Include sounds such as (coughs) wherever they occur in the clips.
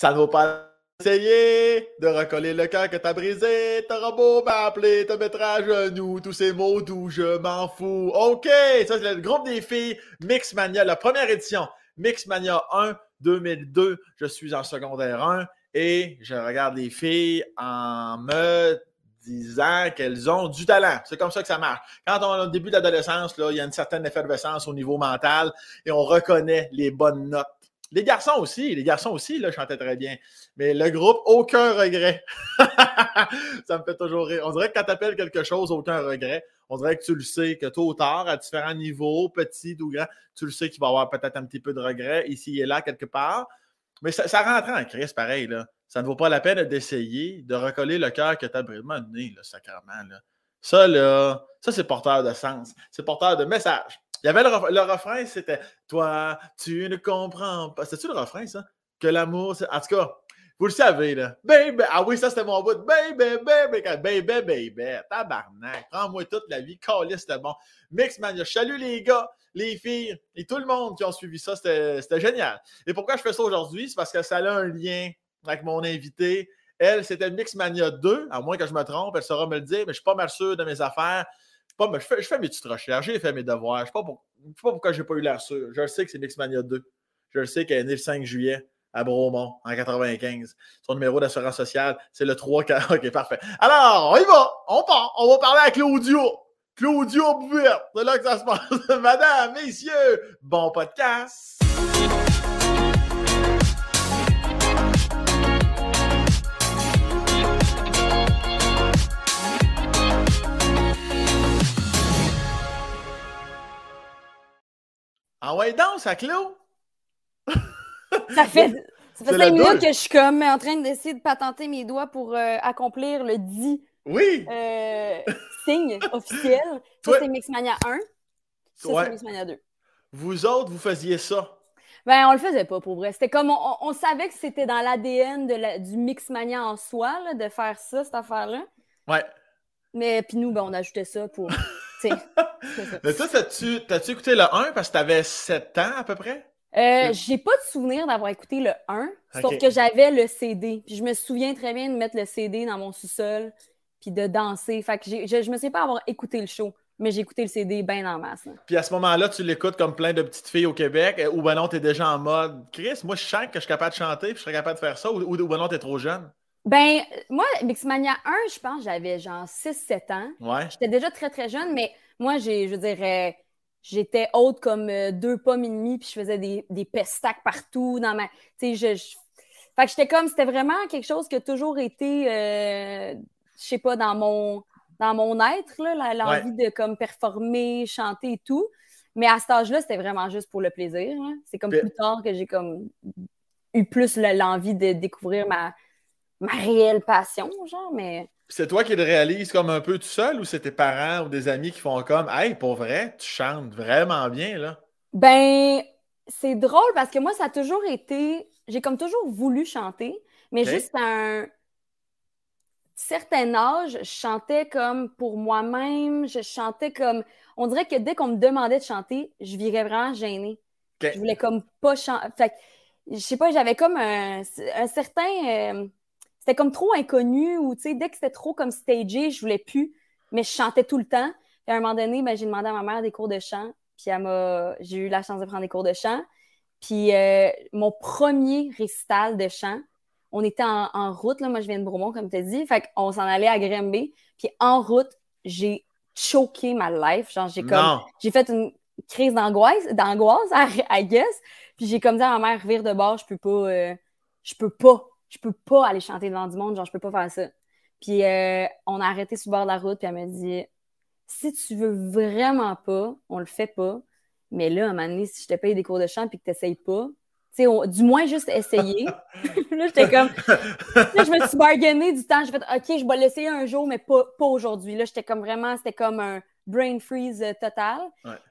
Ça ne vaut pas essayer de recoller le cœur que t'as brisé. T'auras beau m'appeler, te mettre à genoux, tous ces mots doux, je m'en fous. OK, ça c'est le groupe des filles Mixmania, la première édition. Mixmania 1 2002, je suis en secondaire 1 et je regarde les filles en me disant qu'elles ont du talent. C'est comme ça que ça marche. Quand on est au début de l'adolescence, il y a une certaine effervescence au niveau mental et on reconnaît les bonnes notes. Les garçons aussi, les garçons aussi, là, chantaient très bien. Mais le groupe, aucun regret. (laughs) ça me fait toujours rire. On dirait que quand tu appelles quelque chose, aucun regret, on dirait que tu le sais, que tôt ou tard, à différents niveaux, petit ou grand, tu le sais qu'il va y avoir peut-être un petit peu de regret ici et là, quelque part. Mais ça, rentre en crise, pareil. Là. Ça ne vaut pas la peine d'essayer de recoller le cœur que tu as donné, là, sacrément. Là. Ça, là, ça, c'est porteur de sens. C'est porteur de message. Il y avait le, refrain, c'était Toi, tu ne comprends pas. C'est-tu le refrain, ça? Que l'amour, c'est. En tout cas, vous le savez, là. Baby. Ah oui, ça, c'était mon bout. Baby, baby, baby, baby. Tabarnak. Prends-moi toute la vie. Calice, c'était bon. Mixmania. Salut les gars, les filles et tout le monde qui ont suivi ça. C'était génial. Et pourquoi je fais ça aujourd'hui? C'est parce que ça a un lien avec mon invité. Elle, c'était Mixmania 2, à moins que je me trompe, elle saura me le dire, mais je suis pas mal sûr de mes affaires. Je, pas, fais, mes petites recherches, j'ai fait mes devoirs. Je ne sais, pas pourquoi je n'ai pas eu l'air sûr. Je le sais que c'est Mixmania 2. Je le sais qu'elle est née le 5 juillet à Bromont en 95. Son numéro d'assurance sociale, c'est le 3 (laughs) OK, parfait. Alors, on y va. On part. On va parler à Claudio. Claudio Bouvet. C'est là que ça se passe. (laughs) Madame, messieurs, bon podcast. Ah ouais, danse à Clos! ça fait, ça fait cinq minutes que je suis comme en train d'essayer de patenter mes doigts pour euh, accomplir le dit oui. Euh, (laughs) signe officiel. Ça, c'est Mixmania 1. Ça, c'est Mixmania 2. Vous autres, vous faisiez ça? Ben, on le faisait pas pour vrai. C'était comme on, savait que c'était dans l'ADN du Mixmania en soi, de faire ça, cette affaire-là. Ouais. Mais puis nous, ben, on ajoutait ça pour. (laughs) (laughs) Mais toi, t'as-tu, t'as-tu écouté le 1 parce que t'avais 7 ans à peu près? Euh, j'ai pas de souvenir d'avoir écouté le 1, sauf que j'avais le CD. Puis je me souviens très bien de mettre le CD dans mon sous-sol puis de danser. Fait que je, je me sais pas avoir écouté le show, mais j'ai écouté le CD bien en masse. Puis à ce moment-là, tu l'écoutes comme plein de petites filles au Québec, ou ben non, t'es déjà en mode Chris, moi je sens que je suis capable de chanter, puis je serais capable de faire ça, ou, ou, ben non, t'es trop jeune. Ben, moi, Mixmania 1, je pense, j'avais genre 6-7 ans. Ouais. J'étais déjà très, très jeune, mais moi, j'ai, je dirais, j'étais haute comme euh, deux pommes et demi, puis je faisais des, des pestacs partout dans ma. Tu sais, je, Fait que j'étais comme, c'était vraiment quelque chose qui a toujours été, euh, je sais pas, dans mon, dans mon être, l'envie de comme performer, chanter et tout. Mais à cet âge-là, c'était vraiment juste pour le plaisir. C'est comme plus tard que j'ai comme eu plus l'envie de découvrir ma, ma réelle passion, genre, mais. C'est toi qui le réalises comme un peu tout seul ou c'est tes parents ou des amis qui font comme Hey, pour vrai, tu chantes vraiment bien, là? Ben, c'est drôle parce que moi, ça a toujours été. J'ai comme toujours voulu chanter, mais juste à un certain âge, je chantais comme pour moi-même, je chantais comme. On dirait que dès qu'on me demandait de chanter, je virais vraiment gênée. Je voulais comme pas chanter. Fait je sais pas, j'avais comme un, certain. Euh, c'était comme trop inconnu ou, tu sais, dès que c'était trop comme stagé, je voulais plus, mais je chantais tout le temps. Puis à un moment donné, ben, j'ai demandé à ma mère des cours de chant, puis elle m'a, j'ai eu la chance de prendre des cours de chant. Puis euh, mon premier récital de chant, on était en, route, là, moi je viens de Bromont, comme tu as dit, fait qu'on s'en allait à Grimby, puis en route, j'ai choqué ma life, genre j'ai comme, j'ai fait une crise d'angoisse, d'angoisse, (laughs) I guess, puis j'ai comme dit à ma mère, vire de bord, je peux pas, euh, je peux pas je peux pas aller chanter devant du monde, genre, je peux pas faire ça. Puis euh, on a arrêté sur le bord de la route, puis elle m'a dit si tu veux vraiment pas, on le fait pas. Mais là, à un moment donné, si je te paye des cours de chant puis que tu n'essayes pas, tu sais, du moins juste essayer. (laughs) (laughs) là, j'étais comme. Là, je me suis bargainé du temps. J'ai fait OK, je vais l'essayer un jour, mais pas, pas aujourd'hui. Là, j'étais comme vraiment, c'était comme un brain freeze euh, total.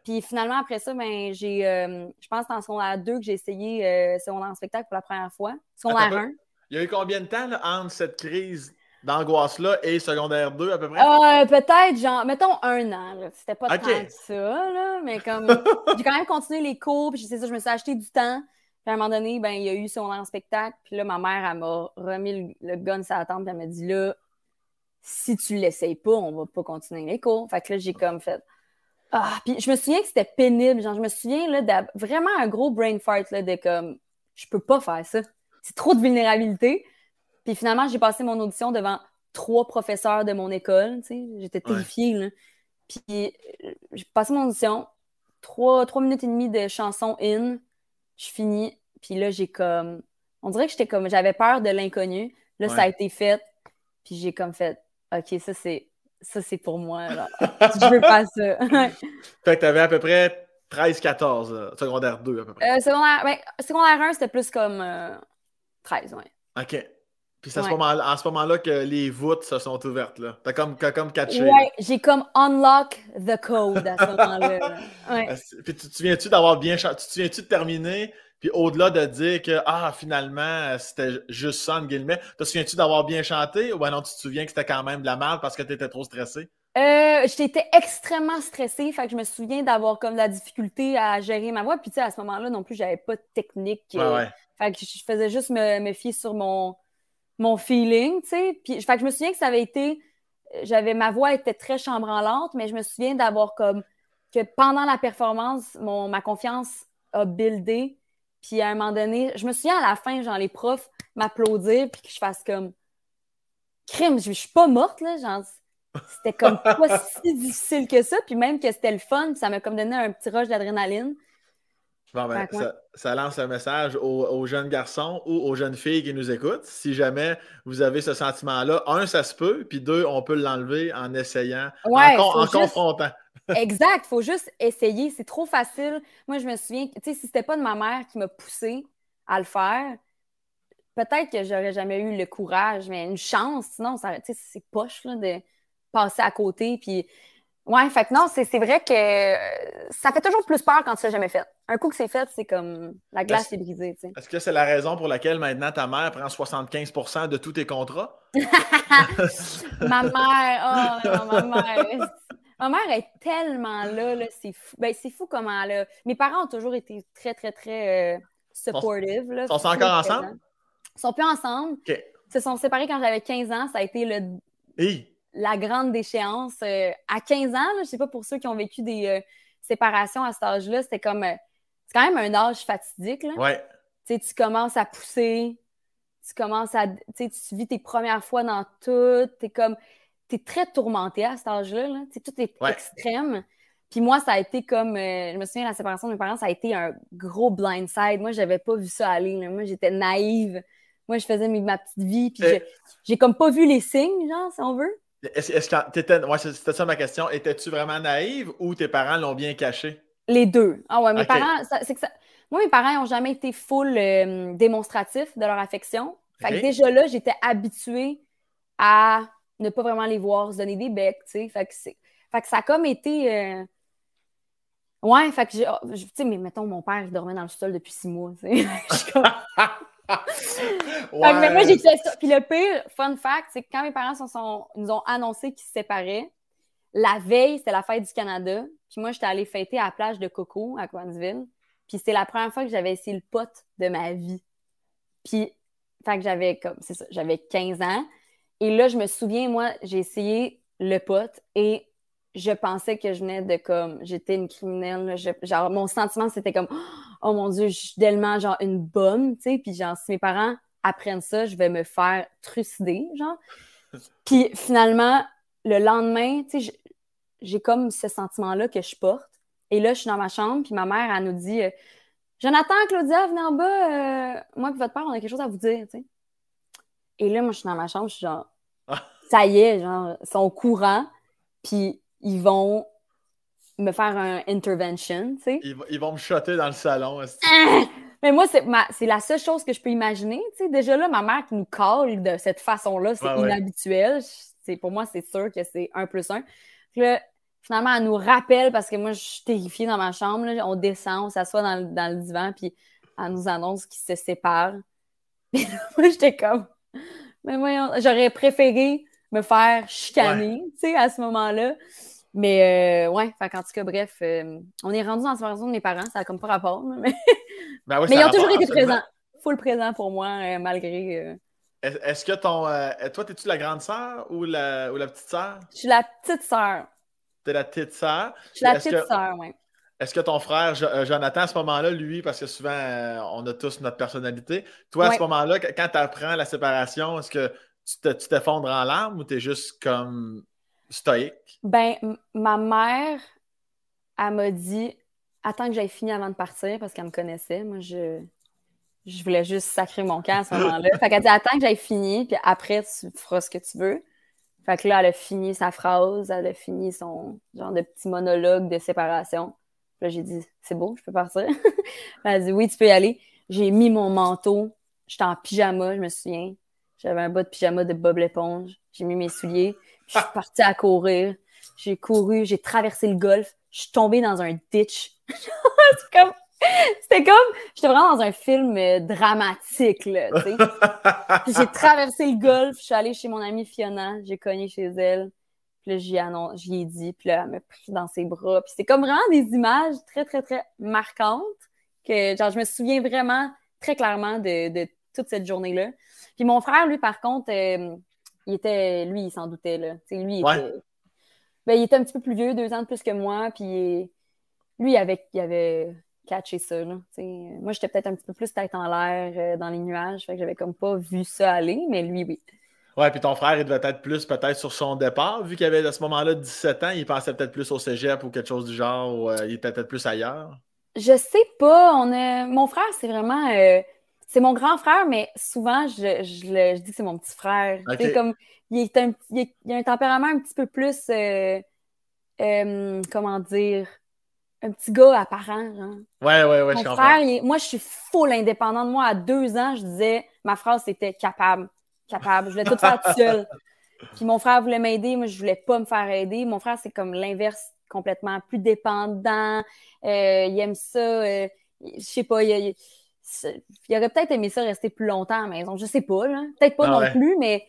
Puis finalement, après ça, ben, j'ai, euh, je pense que c'est en secondaire 2 que j'ai essayé euh, en spectacle pour la première fois. Secondaire 1. Il y a eu combien de temps entre cette crise d'angoisse-là et secondaire 2 à peu près? Euh, peut-être, genre, mettons un an. C'était pas tant que ça, là, mais comme (laughs) j'ai quand même continué les cours, puis ça, je me suis acheté du temps. à un moment donné, ben, il y a eu son en spectacle. Puis là, ma mère, elle m'a remis le, gun sur la tempe. Puis elle m'a dit là, si tu l'essayes pas, on va pas continuer les cours. Fait que là, j'ai comme fait. Ah, puis je me souviens que c'était pénible. Genre, je me souviens là, de vraiment un gros brain fart là, de comme je peux pas faire ça. C'est trop de vulnérabilité. Puis finalement, j'ai passé mon audition devant trois professeurs de mon école. J'étais terrifiée. Là. Puis euh, j'ai passé mon audition, trois, trois minutes et demie de chanson in, je finis, puis là, j'ai comme. On dirait que j'étais comme. J'avais peur de l'inconnu. Là, ça a été fait, puis j'ai comme fait. OK, ça, c'est. Ça, c'est pour moi. (laughs) je veux pas ça. (laughs) fait que t'avais à peu près 13-14, secondaire 2 à peu près. Euh, secondaire, ben, secondaire 1, c'était plus comme 13, euh, ouais. OK. Puis c'est à ce moment, moment-là que les voûtes se sont ouvertes. Là. T'as comme, comme catché. Ouais, j'ai comme unlock the code à ce moment-là. (laughs) Ouais. Puis tu te souviens-tu d'avoir bien chanté? Tu te souviens-tu de terminer? Puis au-delà de dire que ah, finalement, c'était juste ça, en guillemets, te souviens-tu d'avoir bien chanté? Ou non, tu te souviens que c'était quand même de la merde parce que tu étais trop stressé? Euh, j'étais extrêmement stressée, fait que je me souviens d'avoir comme la difficulté à gérer ma voix. Puis tu sais, à ce moment-là non plus, j'avais pas de technique. Ouais, Fait que je faisais juste me, me fier sur mon, mon feeling, tu sais. Puis, fait que je me souviens que ça avait été, j'avais, ma voix était très chambranlante, mais je me souviens d'avoir comme, que pendant la performance, mon, ma confiance a buildé. Puis à un moment donné, je me souviens à la fin, genre, les profs m'applaudir, puis que je fasse comme, crime, je, suis pas morte, là, genre, c'était comme pas si difficile que ça, puis même que c'était le fun, ça m'a comme donné un petit rush d'adrénaline. Bon, ben, ça, lance un message aux, jeunes garçons ou aux jeunes filles qui nous écoutent. Si jamais vous avez ce sentiment-là, un, ça se peut, puis deux, on peut l'enlever en essayant, en, confrontant. (laughs) exact, il faut juste essayer. C'est trop facile. Moi, je me souviens, tu sais, si c'était pas de ma mère qui m'a poussé à le faire, peut-être que j'aurais jamais eu le courage, mais une chance, sinon, c'est poche là, de passer à côté. Puis Ouais, fait que non, c'est vrai que euh, ça fait toujours plus peur quand tu l'as jamais fait. Un coup que c'est fait, c'est comme la glace est, brisée. Est-ce que c'est la raison pour laquelle maintenant ta mère prend 75% de tous tes contrats? (laughs) ma mère, oh, ma mère. (laughs) Ma mère est tellement là, là c'est fou. Ben, c'est fou comment elle a... Mes parents ont toujours été très, très, très euh, supportive. Là, ils sont encore ensemble? Ils sont plus ensemble. Ils se sont séparés quand j'avais 15 ans. Ça a été le la grande déchéance. Euh, à 15 ans, je ne sais pas pour ceux qui ont vécu des euh, séparations à cet âge-là, c'était comme. Euh, c'est quand même un âge fatidique. Là. tu commences à pousser, tu commences à. Tu vis tes premières fois dans tout, tu es comme. Tu es très tourmenté à cet âge-là. Là. Tout est extrême. Puis moi, ça a été comme. je me souviens, la séparation de mes parents, ça a été un gros blindside. Moi, je n'avais pas vu ça aller. Moi, j'étais naïve. Moi, je faisais ma petite vie. Puis j'ai comme pas vu les signes, genre, si on veut. Est-ce que t'étais. Ouais, c'était ça ma question. Étais-tu vraiment naïve ou tes parents l'ont bien caché? Les deux. Ah ouais, mes parents. c'est que ça... Moi, mes parents n'ont jamais été full euh, démonstratifs de leur affection. Fait que déjà là, j'étais habituée à ne pas vraiment les voir se donner des becs, tu sais. Fait que, fait que ça a comme été. Euh, ouais, fait que, oh, tu sais, mais mettons, mon père, il dormait dans le sol depuis six mois, tu sais. (laughs) (laughs) (laughs) mais moi, ça. Puis le pire, fun fact, c'est que quand mes parents sont, nous ont annoncé qu'ils se séparaient, la veille, c'était la fête du Canada. Puis moi, j'étais allée fêter à la plage de Coco, à Coansville. Puis c'est la première fois que j'avais essayé le pot de ma vie. Puis, fait que j'avais comme, c'est ça, j'avais 15 ans. Et là, je me souviens, moi, j'ai essayé le pot et je pensais que je venais de comme, j'étais une criminelle. genre, mon sentiment, c'était comme, oh mon Dieu, je suis tellement genre une bonne, tu sais. Puis genre, si mes parents apprennent ça, je vais me faire trucider, genre. (laughs) Puis finalement, le lendemain, tu sais, j'ai comme ce sentiment-là que je porte. Et là, je suis dans ma chambre, puis ma mère, elle nous dit euh, Jonathan, Claudia, venez en bas, euh, moi et votre père, on a quelque chose à vous dire, tu sais. Et là, moi, je suis dans ma chambre, je suis genre, (laughs) ça y est, genre, ils sont au courant, puis ils vont me faire un intervention, tu sais. Ils, vont me shotter dans le salon. Ah! Mais moi, c'est la seule chose que je peux imaginer. Tu sais, déjà là, ma mère qui nous colle de cette façon-là, c'est inhabituel. Pour moi, c'est sûr que c'est un plus un. Puis là, finalement, elle nous rappelle parce que moi, je suis terrifiée dans ma chambre. On descend, on s'assoit dans, le divan, puis elle nous annonce qu'ils se séparent. (laughs) Puis moi, j'étais comme. Mais voyons, j'aurais préféré me faire chicaner, tu sais, à ce moment-là. Mais euh, ouais, en tout cas, bref, euh, on est rendu dans la séparation de mes parents, ça a comme pas rapport. (laughs) Mais, ben mais ils ont toujours été présents. Full présent pour moi, euh, malgré. Est-ce que ton. toi, es-tu la grande sœur ou la, ou la petite sœur? Je suis la petite sœur. T'es la petite sœur? Je suis la petite sœur, oui. Est-ce que ton frère Jonathan, à ce moment-là, lui, parce que souvent, on a tous notre personnalité, toi, à ce moment-là, quand tu apprends la séparation, est-ce que tu t'effondres en larmes ou tu es juste comme stoïque? Ben, ma mère, elle m'a dit Attends que j'aille fini avant de partir parce qu'elle me connaissait. Moi, je, je voulais juste sacrer mon camp à ce moment-là. fait qu'elle dit Attends que j'aille fini, puis après, tu feras ce que tu veux. Fait que là, elle a fini sa phrase, elle a fini son genre de petit monologue de séparation. Puis là, j'ai dit C'est beau, je peux partir. (laughs) elle a dit Oui, tu peux y aller. J'ai mis mon manteau, j'étais en pyjama, je me souviens. J'avais un bas de pyjama de Bob l'éponge. J'ai mis mes souliers. Je suis partie à courir. J'ai couru, j'ai traversé le golf. Je suis tombée dans un ditch. (laughs) C'était comme. C'était comme. J'étais vraiment dans un film euh, dramatique, là, (laughs) j'ai traversé le golf. Je suis allée chez mon amie Fiona. J'ai cogné chez elle. Puis là, j'y ai, dit. Puis là, elle m'a pris dans ses bras. Puis c'est comme vraiment des images très, très, très marquantes que, genre, je me souviens vraiment très clairement de, toute cette journée-là. Puis mon frère, lui, par contre, euh, il était, lui, il s'en doutait, là. lui, il, était, ben, il était un petit peu plus vieux, deux ans de plus que moi, puis lui, il avait, il avait catché ça, là. moi, j'étais peut-être un petit peu plus tête en l'air euh, dans les nuages, fait que j'avais comme pas vu ça aller, mais lui, oui. Ouais, puis ton frère, il devait être plus peut-être sur son départ, vu qu'il avait à ce moment-là 17 ans, il pensait peut-être plus au cégep ou quelque chose du genre, ou euh, il était peut-être plus ailleurs? Je sais pas. On a... Mon frère, c'est vraiment. Euh, c'est mon grand frère, mais souvent, je, je, dis que c'est mon petit frère. Comme, il, est un, il, a un tempérament un petit peu plus, euh, euh, comment dire, un petit gars apparent. Genre. Ouais, ouais, ouais, mon je frère, moi, je suis full indépendant de moi. À deux ans, je disais, ma phrase, c'était capable, capable. Je voulais tout faire tout seul. (laughs) Puis mon frère voulait m'aider, moi, je voulais pas me faire aider. Mon frère, c'est comme l'inverse complètement plus dépendant. Euh, il aime ça. je sais pas, il, il aurait peut-être aimé ça rester plus longtemps à la maison. Je sais pas, là. Peut-être pas ah non plus, mais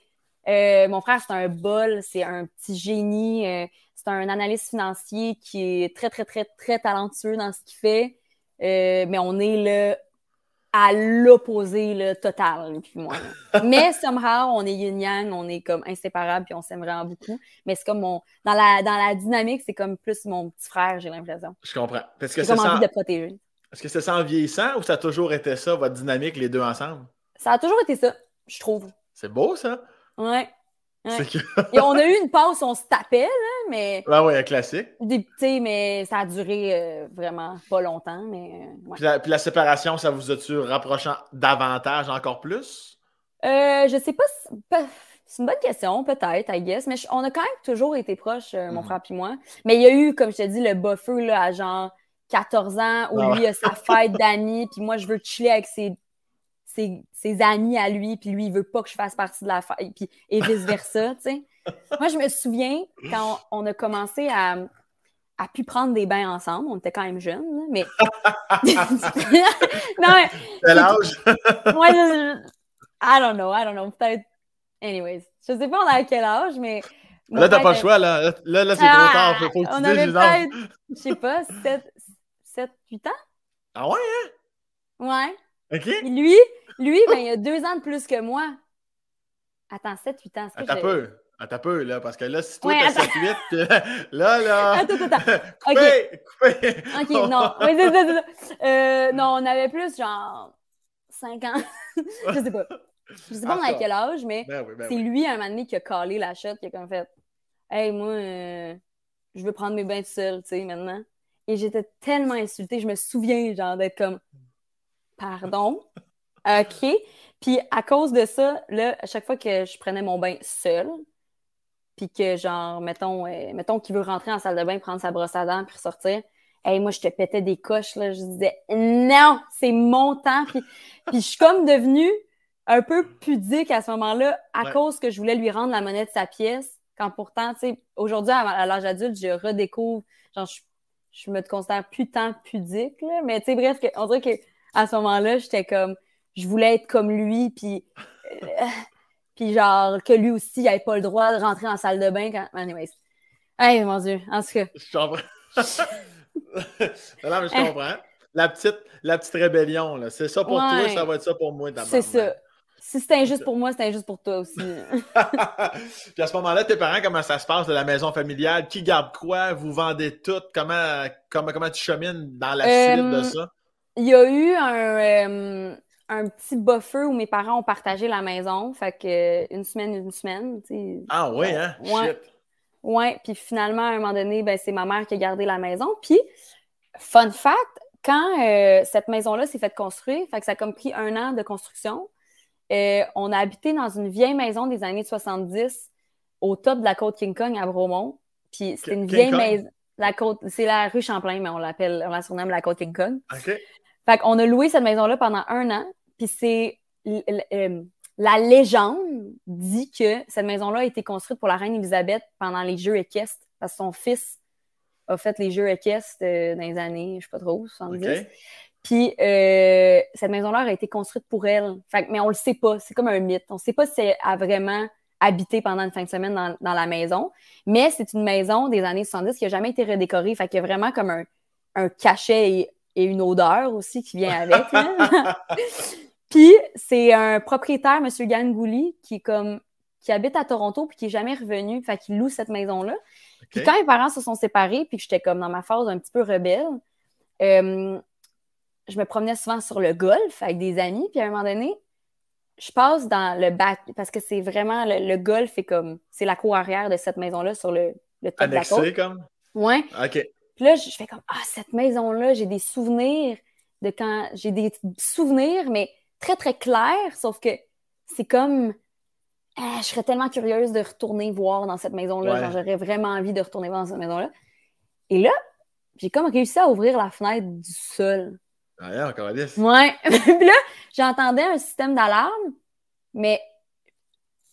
euh, mon frère, c'est un bol, c'est un petit génie. Euh, c'est un analyste financier qui est très, très, très, très talentueux dans ce qu'il fait. Euh, mais on est là à l'opposé le total, puis moi. (laughs) mais somehow, on est yin-yang, on est comme inséparables, puis on s'aime vraiment beaucoup. Mais c'est comme mon... Dans la, dans la dynamique, c'est comme plus mon petit frère, j'ai l'impression. Je comprends. Parce que c'est comme envie de protéger. Est-ce que c'est ça en vieillissant ou ça a toujours été ça, votre dynamique, les deux ensemble? Ça a toujours été ça, je trouve. C'est beau, ça? Ouais. Et on a eu une pause, on se tapait, là, mais. Ouais, ouais, un classique. Des mais ça a duré euh, vraiment pas longtemps. Mais, euh, puis, la, séparation, ça vous a-tu rapprochant davantage encore plus? Euh, je sais pas. C'est une bonne question, peut-être, I guess. Mais on a quand même toujours été proches, mon hmm. frère et moi. Mais il y a eu, comme je te dis, le buffer à genre 14 ans où ah lui a sa (laughs) fête d'amis, puis moi, je veux chiller avec ses, ses, amis à lui, puis lui, il veut pas que je fasse partie de la fête, puis, et vice-versa, tu sais. Moi, je me souviens quand on, a commencé à, à pu prendre des bains ensemble, on était quand même jeunes, mais... (laughs) non, mais... Quel âge? (laughs) Moi, je... I don't know, I don't know, peut-être... Anyways, je sais pas on a quel âge, mais... Là, t'as pas le choix, là. Là, là, c'est trop tard. Faut, faut que on avait peut-être, je sais pas, 7, 7, 8 ans? Ah ouais, hein? Ouais. OK. lui, lui, ben, il a deux ans de plus que moi. Attends, 7, 8 ans. Attends un peu. Attends peu, là, parce que là, si toi, t'as 7, 8, là, là. Attends, attends, attends. (laughs) Coupé, coupé. OK, non. euh, non, on avait plus, genre, 5 ans. (laughs) je sais pas. Je sais pas ah, à quel âge, mais ben ben c'est lui, un moment donné, qui a calé la shot, qui a comme fait Hey, moi, euh, je veux prendre mes bains tout seul, tu sais, maintenant. Et j'étais tellement insultée. Je me souviens, genre, d'être comme Pardon? OK. Puis à cause de ça, là, à chaque fois que je prenais mon bain seul, puis que, genre, mettons, euh, mettons qu'il veut rentrer en salle de bain, prendre sa brosse à dents, puis ressortir, hey, moi, je te pétais des coches, là. Je disais, non, c'est mon temps. Puis, puis je suis comme devenue un peu pudique à ce moment-là à cause que je voulais lui rendre la monnaie de sa pièce. Quand pourtant, tu sais, aujourd'hui, à, l'âge adulte, je redécouvre, genre, je je me considère plus tant pudique, là. Mais tu sais, bref, on dirait qu'à ce moment-là, j'étais comme, je voulais être comme lui, puis, euh, (laughs) puis genre, que lui aussi, il n'avait pas le droit de rentrer en salle de bain quand. Anyways. Hey, mon Dieu, en tout cas. Je comprends. (laughs) non, mais je comprends. La petite, la petite rébellion, là. C'est ça pour toi, ça va être ça pour moi. C'est ça. Si c'est injuste pour moi, c'est injuste pour toi aussi. (laughs) Puis à ce moment-là, tes parents, comment ça se passe de la maison familiale? Qui garde quoi? Vous vendez tout? Comment, comment, comment tu chemines dans la suite de euh, ça? Il y a eu un, euh, un petit buffer où mes parents ont partagé la maison. Fait que une semaine, une semaine. Ah oui, hein? Ouais. Ouais. Puis finalement, à un moment donné, ben, c'est ma mère qui a gardé la maison. Puis, fun fact, quand euh, cette maison-là s'est faite construire, fait que ça a comme pris un an de construction, euh, on a habité dans une vieille maison des années 70 au top de la côte King Kong à Bromont. Puis c'était une vieille maison. La côte, c'est la rue Champlain, mais on l'appelle, on la surnomme la côte King Kong. Fait qu'on a loué cette maison-là pendant un an. Puis c'est euh, la légende dit que cette maison-là a été construite pour la reine Elisabeth pendant les Jeux équestres, parce que son fils a fait les Jeux équestres euh, dans les années, je sais pas trop, 70. Puis euh, cette maison-là a été construite pour elle. Fait, mais on le sait pas, c'est comme un mythe. On sait pas si elle a vraiment habité pendant une fin de semaine dans, la maison, mais c'est une maison des années 70 qui a jamais été redécorée. Fait qu'il y a vraiment comme un, cachet et, une odeur aussi qui vient avec. (laughs) puis c'est un propriétaire, M. Gangouli, qui comme qui habite à Toronto puis qui est jamais revenu. Fait qu'il loue cette maison-là. Puis quand mes parents se sont séparés, puis que j'étais comme dans ma phase un petit peu rebelle, euh, je me promenais souvent sur le golf avec des amis, puis à un moment donné, je passe dans le bac, parce que c'est vraiment, le, golf est comme, c'est la cour arrière de cette maison-là sur le, le top de la côte. comme? Ouais. OK. Puis là, je fais comme, ah, cette maison-là, j'ai des souvenirs de quand, j'ai des souvenirs, mais très, très clairs, sauf que c'est comme, ah, je serais tellement curieuse de retourner voir dans cette maison-là. J'aurais vraiment envie de retourner voir dans cette maison-là. Et là, j'ai comme réussi à ouvrir la fenêtre du sol. Ah, encore Ouais. (laughs) puis là, j'entendais un système d'alarme, mais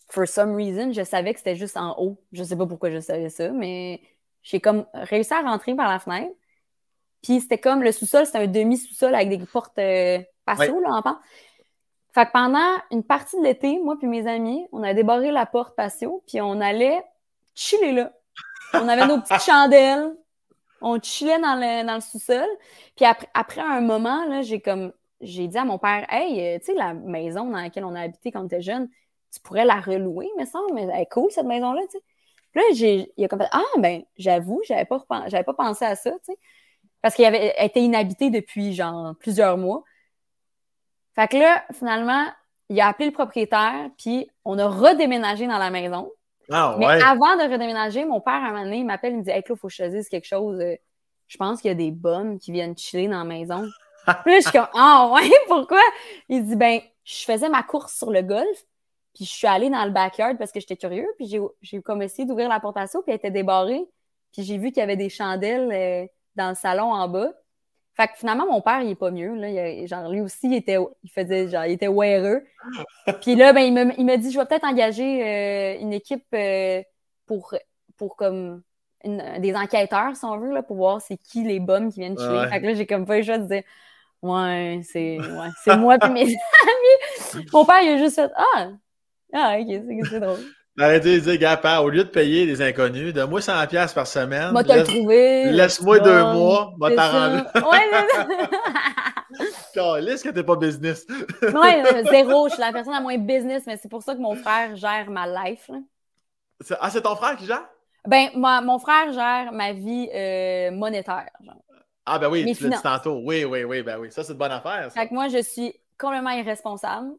for some reason, je savais que c'était juste en haut. Je sais pas pourquoi je savais ça, mais j'ai comme réussi à rentrer par la fenêtre. Puis c'était comme le sous-sol, c'était un demi-sous-sol avec des portes euh, patio, là, en part. Fait que pendant une partie de l'été, moi puis mes amis, on a débarré la porte patio, puis on allait chiller là. On avait nos petites (laughs) chandelles, on chillait dans le, sous-sol. Puis après, un moment, j'ai dit à mon père Hey, euh, tu sais, la maison dans laquelle on a habité quand on était jeune, tu pourrais la relouer, me semble, mais elle est cool cette maison-là, tu sais. Puis là, il a comme fait Ah, ben, j'avoue, j'avais pas, pas pensé à ça. Parce qu'elle avait été inhabitée depuis genre plusieurs mois. Fait que là, finalement, il a appelé le propriétaire, puis on a redéménagé dans la maison. Ah, mais avant de redéménager, mon père, à un moment donné, il m'appelle, il me dit Hey, il faut que je choisisse quelque chose. Euh, je pense qu'il y a des bums qui viennent chiller dans la maison. (laughs) puis là, je suis comme Ah, ouais, (laughs) pourquoi? Il dit Ben, je faisais ma course sur le golf, puis je suis allée dans le backyard parce que j'étais curieux, puis j'ai comme essayé d'ouvrir la porte à puis elle était débarrée. Puis j'ai vu qu'il y avait des chandelles euh, dans le salon en bas. Fait que finalement, mon père, il est pas mieux. Là. genre, lui aussi, il était, il faisait, genre, il était weareux. (laughs) Puis là, ben, il m'a dit, je vais peut-être engager euh, une équipe euh, pour, pour comme des enquêteurs, si on veut, là, pour voir c'est qui les bums qui viennent chiller. Fait que là, j'ai comme pas le choix de dire, ouais, c'est ouais, moi et mes (laughs) amis. (laughs) Mon père, il a juste fait, ah, ah, ok, c'est drôle. Arrêtez de dire, gars, au lieu de payer des inconnus, donne-moi 100$ par semaine. Moi, t'as trouvé. Laisse-moi deux mois, va t'arranger. Ouais, c'est. Laisse (laughs) que t'es pas business. (laughs) ouais, zéro. Je suis la personne la moins business, mais c'est pour ça que mon frère gère ma life. Ah, c'est ton frère qui gère? Ben, moi, mon frère gère ma vie euh, monétaire. Genre. Ah, ben oui, tu l'as dit tantôt. Oui, oui, oui, ben oui. Ça, c'est une bonne affaire. Ça. Fait que moi, je suis complètement irresponsable.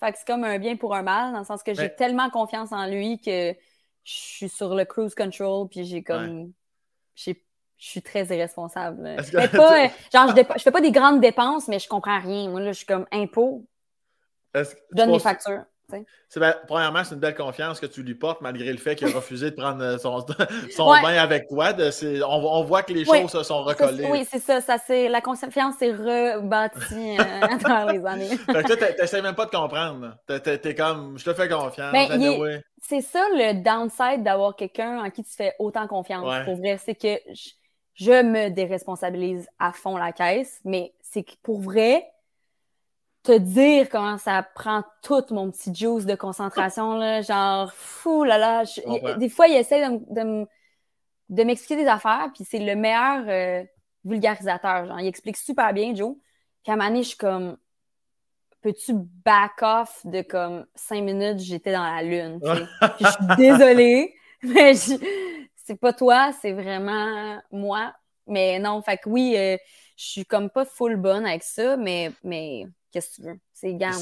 Fait que c'est comme un bien pour un mal, dans le sens que j'ai tellement confiance en lui que je suis sur le cruise control, puis j'ai comme. Je suis très irresponsable. pas, (laughs) euh, genre, je, je, fais pas des grandes dépenses, mais je comprends rien. Moi, là, je suis comme impôt. Je donne mes factures. Ben, premièrement, c'est une belle confiance que tu lui portes malgré le fait qu'il a (laughs) refusé de prendre euh, son, (laughs) bain avec toi. on, voit que les choses se sont recollées. Oui, c'est ça. ça la confiance s'est rebâtie euh, (laughs) à travers les années. fait que toi, n'essaies même pas de comprendre. T'es comme, je te fais confiance. Ben, c'est ça le downside d'avoir quelqu'un en qui tu fais autant confiance. Pour vrai, c'est que je, je me déresponsabilise à fond la caisse, mais c'est que pour vrai, te dire comment ça prend tout mon petit juice de concentration, là, genre, fou là là. des fois, il essaie de, me de m'expliquer des affaires, puis c'est le meilleur euh, vulgarisateur. Genre, il explique super bien, Joe. Puis à un moment donné, je suis comme, peux-tu back off de comme cinq minutes, j'étais dans la lune. (laughs) je suis désolée, mais c'est pas toi, c'est vraiment moi. Mais non, fait que oui, euh, je suis comme pas full bonne avec ça, mais, mais qu'est-ce que tu veux? C'est garde.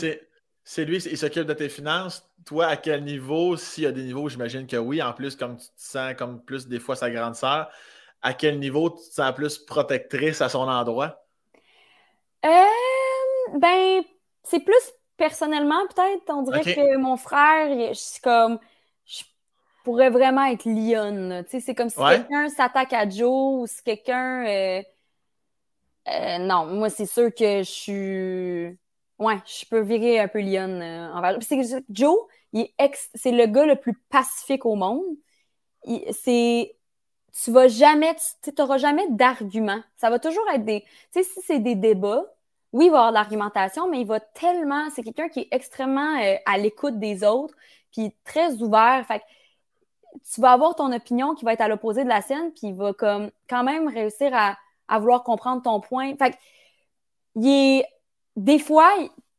C'est lui, il s'occupe de tes finances. Toi, à quel niveau? S'il y a des niveaux, j'imagine que oui. En plus, comme tu te sens comme plus des fois sa grande sœur, à quel niveau tu te sens plus protectrice à son endroit? Euh, ben, c'est plus personnellement, peut-être. On dirait que mon frère, je comme. Je pourrais vraiment être lionne. C'est comme si quelqu'un s'attaque à Joe ou si quelqu'un. Euh, euh, non, moi, c'est sûr que je suis Ouais, je peux virer un peu Lyon euh, envers. C'est Joe, c'est le gars le plus pacifique au monde. C'est tu vas jamais, tu n'auras jamais d'argument. Ça va toujours être des. Tu sais, si c'est des débats, oui, il va avoir de l'argumentation, mais il va tellement. C'est quelqu'un qui est extrêmement euh, à l'écoute des autres, puis très ouvert. Fait tu vas avoir ton opinion qui va être à l'opposé de la sienne, puis il va comme quand même réussir à, à vouloir comprendre ton point. Fait il est des fois,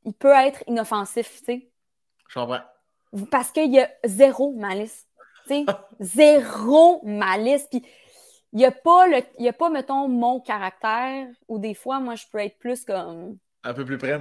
il peut être inoffensif, tu sais. Je comprends. Parce qu'il y a zéro malice. Tu sais, (laughs) zéro malice. Puis il n'y a pas, le, il y a pas, mettons, mon caractère, ou des fois, moi, je peux être plus comme. Un peu plus près.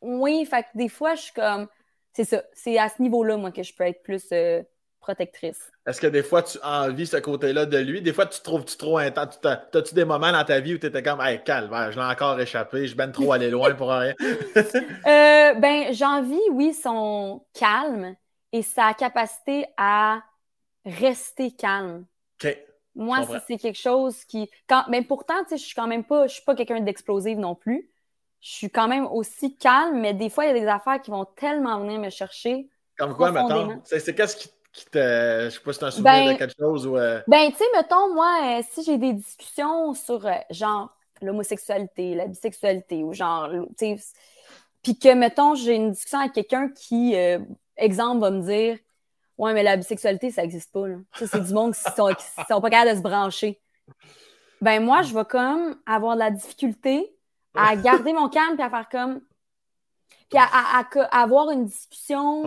Oui, fait que des fois, je suis comme. C'est ça. C'est à ce niveau-là, moi, que je peux être plus. Euh, protectrice. Est-ce que des fois tu envies ce côté-là de lui? Des fois, tu trouves-tu trop intense? T'as-tu des moments dans ta vie où tu étais comme, hey, calme, je l'ai encore échappé, je viens trop aller loin pour rien? (laughs) (laughs) euh, ben, j'envie, oui, son calme et sa capacité à rester calme. OK. Moi, c'est quelque chose qui. Quand... Mais pourtant, tu sais, je suis quand même pas. Je suis pas quelqu'un d'explosive non plus. Je suis quand même aussi calme, mais des fois, il y a des affaires qui vont tellement venir me chercher. Comme quoi, maintenant? C'est qu'est-ce qui qui Je sais pas si as un souvenir ben, de quelque chose ou. Euh, ben, tu sais, mettons, moi, euh, si j'ai des discussions sur, euh, genre, l'homosexualité, la bisexualité, ou genre, tu sais, puis que, mettons, j'ai une discussion avec quelqu'un qui, exemple, va me dire Ouais, mais la bisexualité, ça n'existe pas. Ça, c'est du monde qui sont, sont pas capables de se brancher. Ben, moi, je vais comme avoir de la difficulté à garder mon calme puis à faire comme. Puis à, avoir une discussion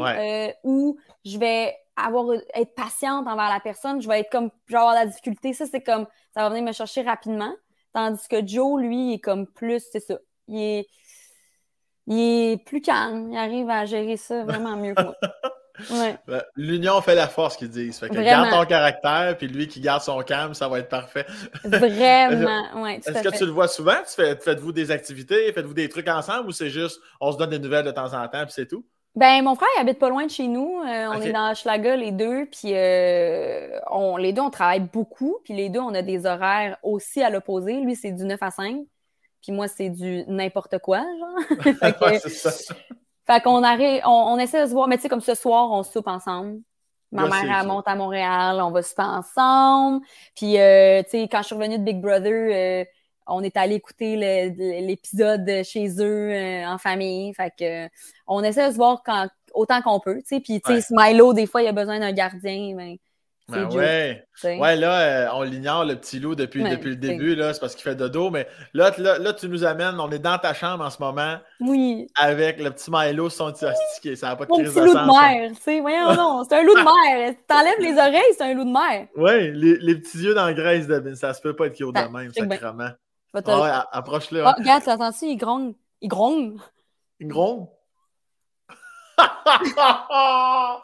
où je vais avoir être patiente envers la personne, je vais être comme je vais avoir la difficulté. Ça, c'est comme ça va venir me chercher rapidement. Tandis que Joe, lui, est comme plus, c'est ça. Il est, il est plus calme. Il arrive à gérer ça vraiment mieux que moi. (laughs) Ouais. Ben, l'union fait la force, qu'ils disent. Fait que garde ton caractère, puis lui qui garde son calme, ça va être parfait. Vraiment, (laughs) oui. Est-ce que tu le vois souvent? Faites-vous des activités? Faites-vous des trucs ensemble? Ou c'est juste on se donne des nouvelles de temps en temps, puis c'est tout? Ben, mon frère, il habite pas loin de chez nous. Euh, on est dans Schlaga, les deux. Puis, euh, on, les deux, on travaille beaucoup. Puis, les deux, on a des horaires aussi à l'opposé. Lui, c'est du 9 à 5. Puis, moi, c'est du n'importe quoi, genre. (laughs) fait ça. Fait qu'on arrive, on, essaie de se voir. Mais tu sais, comme ce soir, on soupe ensemble. Ma mère, elle monte à Montréal. On va souper ensemble. Puis, euh, tu sais, quand je suis revenue de Big Brother, on est allé écouter l'épisode chez eux euh, en famille. Fait que on essaie de se voir quand, autant qu'on peut. Puis, tu sais, Smilo, des fois, il a besoin d'un gardien. Ben, ben ouais. ouais, là, euh, on l'ignore, le petit loup, depuis, depuis le début. là C'est parce qu'il fait dodo. Mais là, là, tu nous amènes. On est dans ta chambre en ce moment. Oui. Avec le petit Milo, son petit astiqué. Ça n'a pas de crise petit loup de mer. Voyons, non. C'est un loup de mer. (laughs) T'enlèves les oreilles, c'est un loup de mer. Oui, les, les, petits yeux dans la graisse de Ça se peut pas être cute de même, sacrément. Ah ouais, approche-le. Oh, regarde, t'as entendu, il gronde. Il gronde. Il gronde? (laughs) ah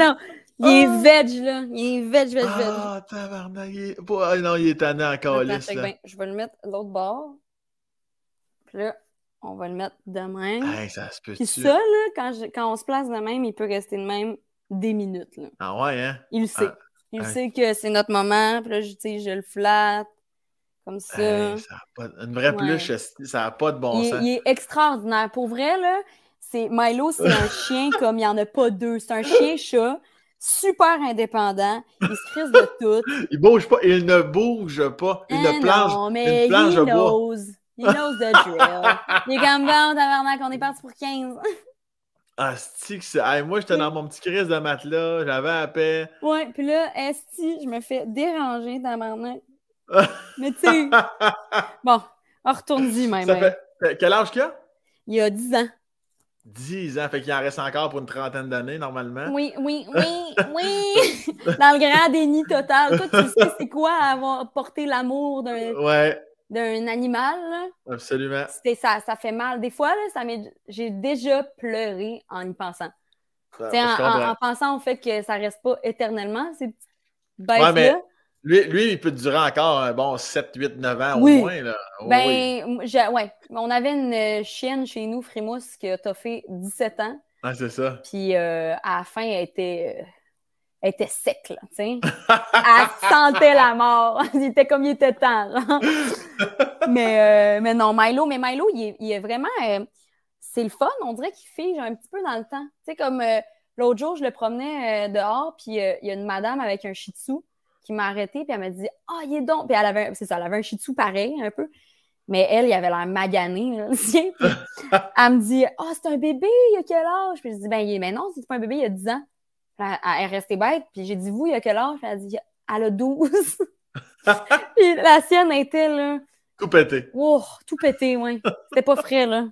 non, il est ah. veg, là. Il est veg, veg, veg. Ah, tabarnak. Il Ah, non, il est tanné encore, là. je vais le mettre l'autre bord. Puis là, on va le mettre de même. Hey, ça se peut Puis ça, là, quand, quand on se place de même, il peut rester de même des minutes, là. Ah ouais, hein? Il le sait. Ah, il sait que c'est notre moment. Puis là, je, je le flatte. Comme ça. une vraie pluche, ça n'a pas de bon sens. Il est extraordinaire. Pour vrai, là, c'est Milo, c'est un (laughs) chien comme il n'y en a pas deux. C'est un chien-chat super indépendant. Il se crise de tout. il bouge pas. Il ne bouge pas. Il ne hein, planche, non, mais il knows. Il knows the drill. (laughs) il est comme bon, tabarnak, on est parti pour 15. (laughs) Ah, que moi, j'étais dans mon petit crise de matelas, j'avais à paix. Ouais, puis là, esti, je me fais déranger dans. Mais tu sais, (laughs) bon, on retourne-y même. Ça fait... Quel âge qu'il a? Il a 10 ans. 10 ans, fait qu'il en reste encore pour une trentaine d'années, normalement. Oui, oui, (laughs) oui, oui! Dans le grand déni total. Toi, tu sais c'est quoi avoir porté l'amour d'un ouais. d'un animal, là? Absolument. Ça, ça fait mal. Des fois, là, ça j'ai déjà pleuré en y pensant. en, en, pensant au fait que ça reste pas éternellement, ces petites bêtes-là. Lui, lui, il peut durer encore un bon 7, 8, 9 ans au moins. Là. ben, ouais. On avait une euh, chienne chez nous, Frimousse, qui a toffé 17 ans. Ah, c'est ça. Puis euh, à la fin, elle était, euh, elle était sec, là, tu sais. elle sentait la mort. (laughs) il était comme il était temps. (laughs) mais, mais non, Milo, mais Milo, il est, vraiment. c'est le fun, on dirait qu'il fige un petit peu dans le temps. Tu sais, comme l'autre jour, je le promenais dehors, puis il y a une madame avec un shih tzu qui m'a arrêté, puis elle m'a dit Ah, oh, il est donc. Puis elle avait, c'est ça, elle avait un shih tzu pareil, un peu. Mais elle, il avait l'air magané, là, (laughs) elle me dit Ah, oh, c'est un bébé, il a quel âge Puis je dis Ben, il est, mais non, c'est pas un bébé, il a 10 ans. elle, est restée bête, puis j'ai dit Vous, il a quel âge Puis elle a dit Elle a 12. (laughs) puis la sienne était là. Tout pété. Oh, tout pété, oui. C'était pas frais, là.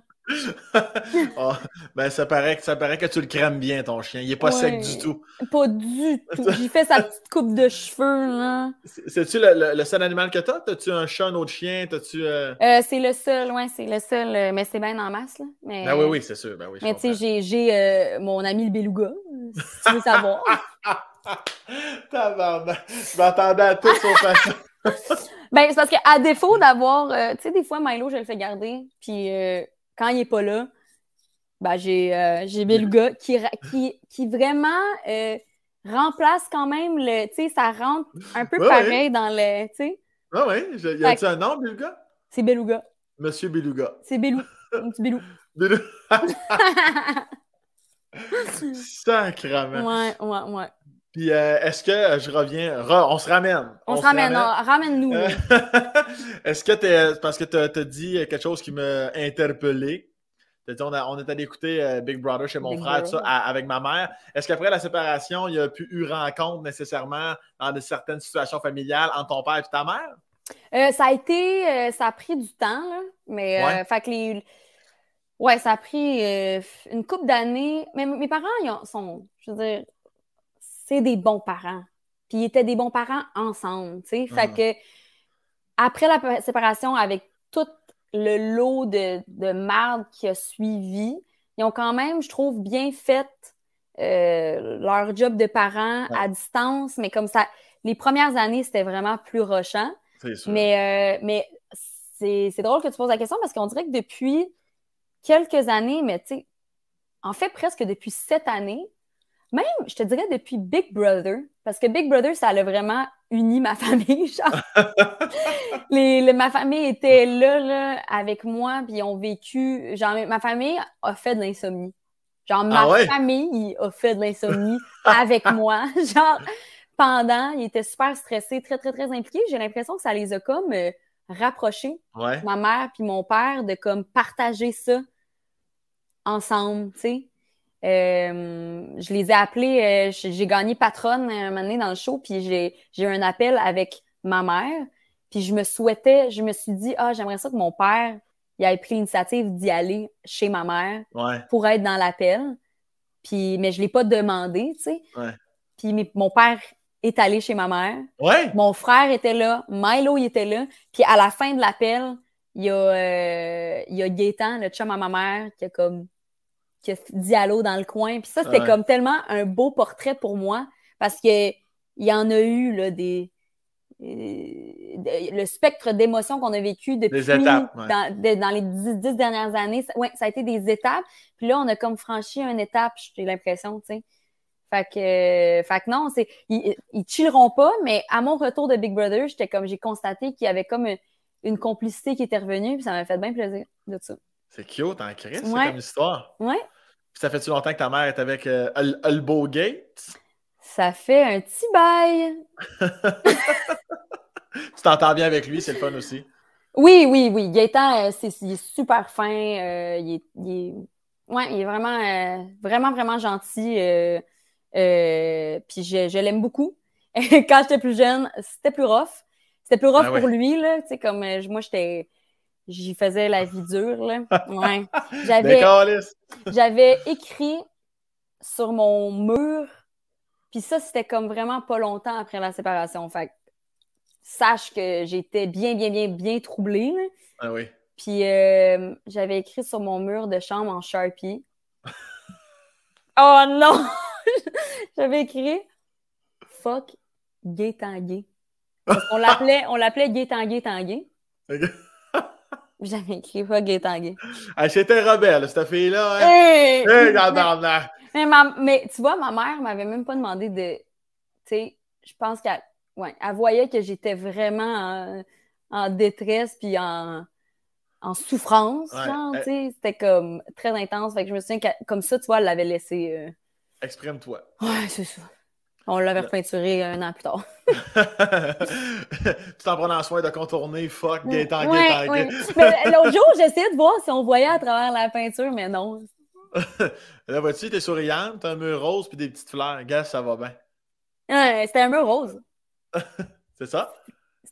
Oh, (laughs) ben ça paraît, que, ça paraît que tu le crèmes bien, ton chien. Il est pas sec du tout. Pas du tout. J'ai fait sa petite coupe de cheveux, là. C'est-tu le, seul animal que t'as? T'as-tu un chat, un autre chien? T'as-tu... Euh... Euh, c'est le seul, ouais, c'est le seul. Euh, mais c'est bien en masse, là. Mais, ben oui, oui, c'est sûr. Ben oui, mais tu sais, j'ai, euh, mon ami le beluga, si tu veux savoir. (laughs) Je m'attendais à tout son façon. (laughs) ben, c'est parce qu'à défaut d'avoir... tu sais, des fois, Milo, je le fais garder, puis quand il n'est pas là, ben, j'ai euh, Beluga qui, qui, qui vraiment euh, remplace quand même le. Tu sais, ça rentre un peu pareil dans le. Tu sais. Ah oui, y a-tu un nom, Beluga? C'est Beluga. Monsieur Beluga. C'est Belou. (laughs) Un petit Belou. Belou. (laughs) Sacrement. Ouais, ouais, ouais. Puis euh, est-ce que je reviens, on se ramène. On, se ramène, ramène-nous. (laughs) est-ce que tu parce que tu as, dit quelque chose qui m'a interpellé. Dit, on, on est allé écouter euh, Big Brother chez mon frère, ça, avec ma mère. Est-ce qu'après la séparation, il y a pu eu rencontre nécessairement dans de certaines situations familiales entre ton père et ta mère? Euh, ça a été, ça a pris du temps, là, mais ouais. fait que les, ouais, ça a pris une couple d'années. Mais mes parents, ils sont, je veux dire, c'est des bons parents. Puis ils étaient des bons parents ensemble, tu sais. Fait que après la séparation, avec tout le lot de, de marde qui a suivi, ils ont quand même, je trouve, bien fait euh, leur job de parents à distance, mais comme ça, les premières années, c'était vraiment plus rochant. Mais, euh, mais c'est drôle que tu poses la question parce qu'on dirait que depuis quelques années, mais tu sais, en fait, presque depuis sept années, même, je te dirais, depuis Big Brother, parce que Big Brother, ça a vraiment uni ma (laughs) famille. Genre. les, ma famille était là, là, avec moi, puis ils ont vécu. Genre, ma famille a fait de l'insomnie. Genre, ma ah famille a fait de l'insomnie (laughs) avec moi. (laughs) Genre, pendant, ils étaient super stressés, très, très, très impliqués. J'ai l'impression que ça les a comme euh, rapprochés, ma mère puis mon père, de comme partager ça ensemble, tu sais. Euh, je les ai appelés, euh, j'ai gagné patronne un moment donné dans le show, puis j'ai eu un appel avec ma mère. Puis je me souhaitais, je me suis dit, ah, j'aimerais ça que mon père il ait pris l'initiative d'y aller chez ma mère pour être dans l'appel. Puis, mais je ne l'ai pas demandé, tu sais. Puis mon père est allé chez ma mère. Mon frère était là, Milo il était là. Puis à la fin de l'appel, il y a, euh, il y a Gaétan, le chum à ma mère, qui a comme dit allô dans le coin. Puis ça, c'était comme tellement un beau portrait pour moi parce qu'il y en a eu là, des. Euh, le spectre d'émotions qu'on a vécu depuis dans, les dix, dernières années, ouais, ça a été des étapes. Puis là, on a comme franchi une étape, j'ai l'impression, tu sais. Fait que, fait que non, c'est, ils, ils chilleront pas, mais à mon retour de Big Brother, j'étais comme, j'ai constaté qu'il y avait comme une, complicité qui était revenue, puis ça m'a fait bien plaisir de ça. C'est cute en Christ, c'est comme histoire. Ouais. Ça fait-tu longtemps que ta mère est avec euh, Albo Gates? Ça fait un petit bail. (laughs) tu t'entends bien avec lui, c'est le fun aussi. Oui, oui, oui. Gaëtan, euh, c'est, il est super fin. Euh, il, est, Ouais, il est vraiment, euh, vraiment, vraiment gentil. puis je, l'aime beaucoup. (laughs) Quand j'étais plus jeune, c'était plus rough. C'était plus rough ah pour lui, là. Tu sais, comme moi, j'étais. J'y faisais la vie dure, là. (laughs) Ouais. J'avais, j'avais écrit sur mon mur, puis ça, c'était comme vraiment pas longtemps après la séparation. Fait sache que j'étais bien, bien, bien, bien troublée. Ah oui. Puis euh, j'avais écrit sur mon mur de chambre en Sharpie. (laughs) oh non! (laughs) j'avais écrit Fuck gay tanguay. On l'appelait, on l'appelait gay tanguay tanguay. (laughs) J'avais écrit Fuck gay. Ah, c'était rebelle, cette fille-là. Hein? Hey! Hey, mais, mais tu vois, ma mère m'avait même pas demandé de. Tu sais, je pense qu'elle ouais, elle voyait que j'étais vraiment en, détresse puis en, en souffrance. C'était comme très intense. Fait que je me souviens que comme ça, tu vois, elle l'avait laissé. Euh, Exprime-toi. Ouais, c'est ça. On l'avait repeinturé un an plus tard. (laughs) tu t'en prends en soin de contourner, fuck, Gaëtan, ouais. Mais l'autre jour, j'essayais de voir si on voyait à travers la peinture, mais non. (laughs) Là, vois-tu, t'es souriante, t'as un mur rose puis des petites fleurs. Gars, ça va bien. Ouais, c'était un mur rose. (laughs) c'est ça?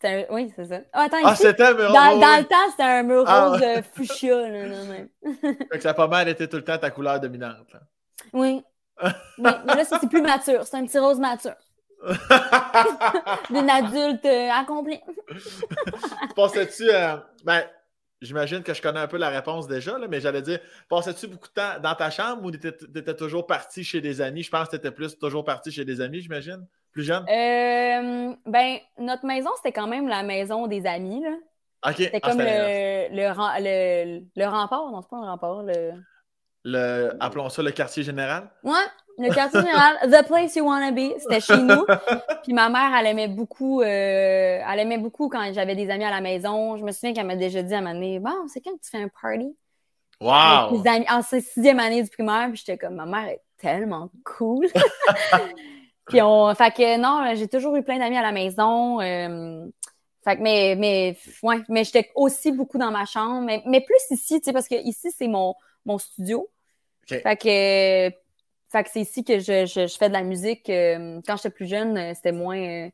Un... Oui, c'est ça. Ah, attends, ah c'était un mur dans, rose. Dans le temps, c'était un mur ah. rose ah. fuchsia. Là, là, fait que ça a pas mal été tout le temps ta couleur dominante. Là. Oui. Mais, là, c'est plus mature. C'est un petit rose mature. (laughs) D'une adulte euh, accomplie. (laughs) Pensais-tu. Euh, ben, J'imagine que je connais un peu la réponse déjà, là, mais j'allais dire, passais-tu beaucoup de temps dans ta chambre ou tu étais, toujours parti chez des amis? Je pense que tu étais plus toujours parti chez des amis, j'imagine? Plus jeune? Euh, ben, notre maison, c'était quand même la maison des amis. Là. C'était ah, comme le, le, le, rempart. Non, c'est pas un rempart. Le... le... Appelons ça le quartier général? Ouais, le quartier général. The place you wanna be. C'était chez nous. (laughs) Puis ma mère, elle aimait beaucoup. Euh, elle aimait beaucoup quand j'avais des amis à la maison. Je me souviens qu'elle m'a déjà dit à un moment donné Bon, c'est quand tu fais un party? Wow! Amis, en sixième année du primaire, puis j'étais comme, ma mère est tellement cool. (laughs) puis on, fait que non, j'ai toujours eu plein d'amis à la maison. Euh, fait que, mais, mais, ouais, mais j'étais aussi beaucoup dans ma chambre, mais, mais plus ici, tu sais, parce que ici, c'est mon, mon studio. Fait que, fait que c'est ici que je, je, fais de la musique. Euh, quand j'étais plus jeune, euh, c'était moins. Euh,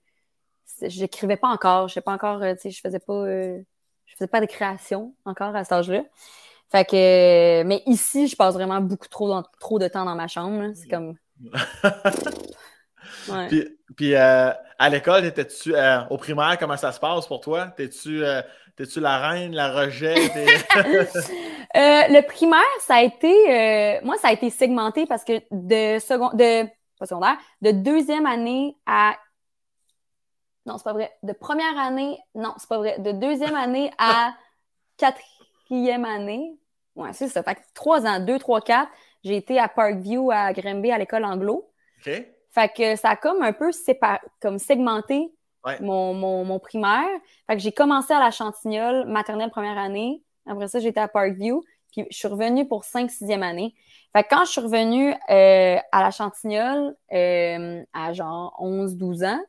j'écrivais pas encore. Je sais pas encore, tu sais, je faisais pas. je faisais pas de création encore à cet âge-là. Fait que. mais ici, je passe vraiment beaucoup trop, trop de temps dans ma chambre. C'est comme. (laughs) Puis, à l'école, étais-tu au primaire, comment ça se passe pour toi? T'es-tu T'es-tu la reine, la rejet? (laughs) (laughs) Euh, le primaire, ça a été. Euh, moi, ça a été segmenté parce que de second, de pas secondaire, de deuxième année à. Non, c'est pas vrai. De première année, non, c'est pas vrai. De deuxième année à quatrième année. Ouais, c'est ça. Fait que trois ans, deux, trois, quatre, j'ai été à Parkview à Grimby à l'école anglo. OK. Fait que ça a comme un peu séparé, comme segmenté mon, primaire. Fait que j'ai commencé à la Chantignole, maternelle première année. Après ça, j'étais à Parkview. Puis je suis revenue pour 5 6e année. Fait que quand je suis revenue euh, à la Chantignole, euh, à genre 11-12 ans,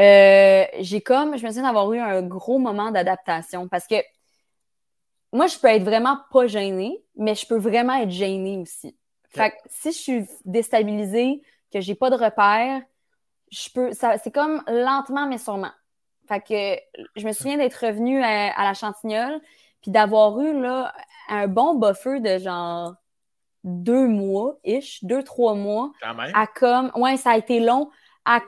euh, j'ai comme, je me souviens d'avoir eu un gros moment d'adaptation parce que moi, je peux être vraiment pas gênée, mais je peux vraiment être gênée aussi. Fait que si je suis déstabilisée, que j'ai pas de repères, je peux, c'est comme lentement mais sûrement. Fait que je me souviens d'être revenue à, la Chantignole, puis d'avoir eu là un bon buffer de genre deux mois ish, deux trois mois. À comme, ouais, ça a été long. À,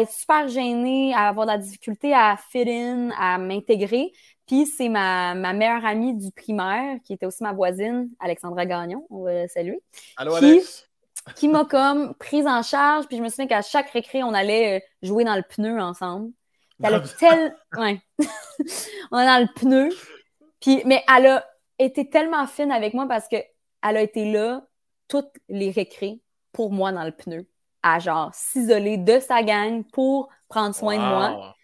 être super gênée, à avoir de la difficulté à fit in, à m'intégrer. Puis c'est ma, ma, meilleure amie du primaire, qui était aussi ma voisine, Alexandra Gagnon, on va la saluer. Allô, Alex? Qui m'a comme prise en charge. Puis je me souviens qu'à chaque récré, on allait euh, jouer dans le pneu ensemble. Elle a tel... ouais. (laughs) on est dans le pneu. Puis, mais elle a été tellement fine avec moi parce qu'elle a été là toutes les récrés pour moi dans le pneu. À genre s'isoler de sa gang pour prendre soin de moi.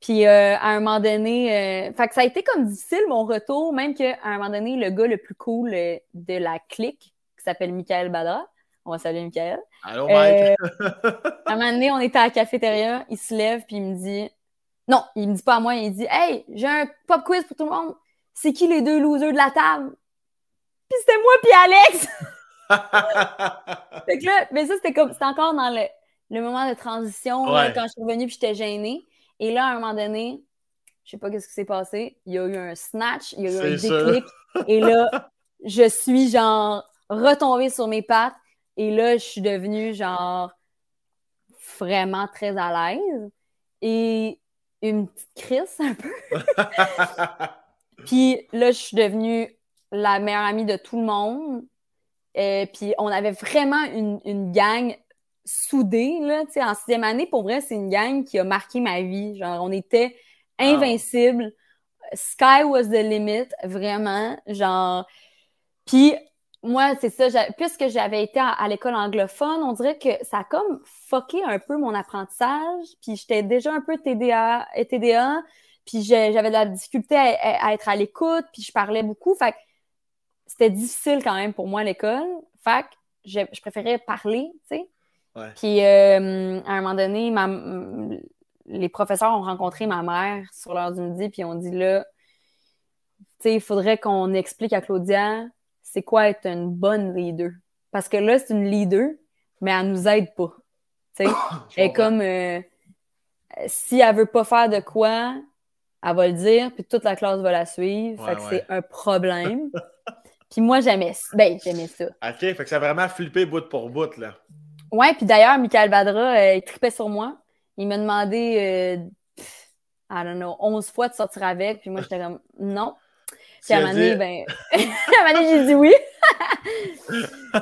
Puis euh, à un moment donné, euh, fait que ça a été comme difficile mon retour, même qu'à un moment donné, le gars le plus cool de la clique, qui s'appelle Michael Badra, on va saluer Michael. Allô, Mike. Euh, (laughs) à un moment donné, on était à la cafétéria, il se lève, puis il me dit. Non, il me dit pas à moi, il dit Hey, j'ai un pop quiz pour tout le monde. C'est qui les deux losers de la table? Puis c'était moi puis Alex! (laughs) fait que là, mais ça, c'était comme, c'était encore dans le, le moment de transition, quand je suis revenue puis j'étais gênée. Et là, à un moment donné, je sais pas qu'est-ce qui s'est passé, il y a eu un snatch, il y a eu un déclic. et là, (laughs) je suis genre retombée sur mes pattes. Et là, je suis devenue genre vraiment très à l'aise. Et une petite crise un peu. (laughs) puis là, je suis devenue la meilleure amie de tout le monde. Et puis on avait vraiment une, une gang soudée. Là, en sixième année, pour vrai, c'est une gang qui a marqué ma vie. Genre, on était invincibles. Sky was the limit, vraiment. Genre. Puis moi, c'est ça. Puisque j'avais été à, l'école anglophone, on dirait que ça a comme fucké un peu mon apprentissage. Puis j'étais déjà un peu TDA, TDA puis j'avais de la difficulté à, être à l'écoute, puis je parlais beaucoup. Fait c'était difficile quand même pour moi à l'école. Fait je, préférais parler, tu sais. Puis euh, à un moment donné, les professeurs ont rencontré ma mère sur l'heure du midi, puis on dit là, tu sais, il faudrait qu'on explique à Claudia c'est quoi être une bonne leader? Parce que là, c'est une leader, mais elle nous aide pas. Tu sais, (coughs) elle est comme euh, si elle veut pas faire de quoi, elle va le dire, puis toute la classe va la suivre. fait que c'est un problème. (laughs) puis moi, j'aimais ben, j'aimais ça. OK, fait que ça a vraiment flippé bout pour bout, là. Ouais, puis d'ailleurs, Michael Badra, euh, il tripait sur moi. Il m'a demandé, euh, I don't know, 11 fois de sortir avec, puis moi, j'étais comme, non. Puis (laughs) à un moment donné, ben, à un moment j'ai dit oui. (laughs)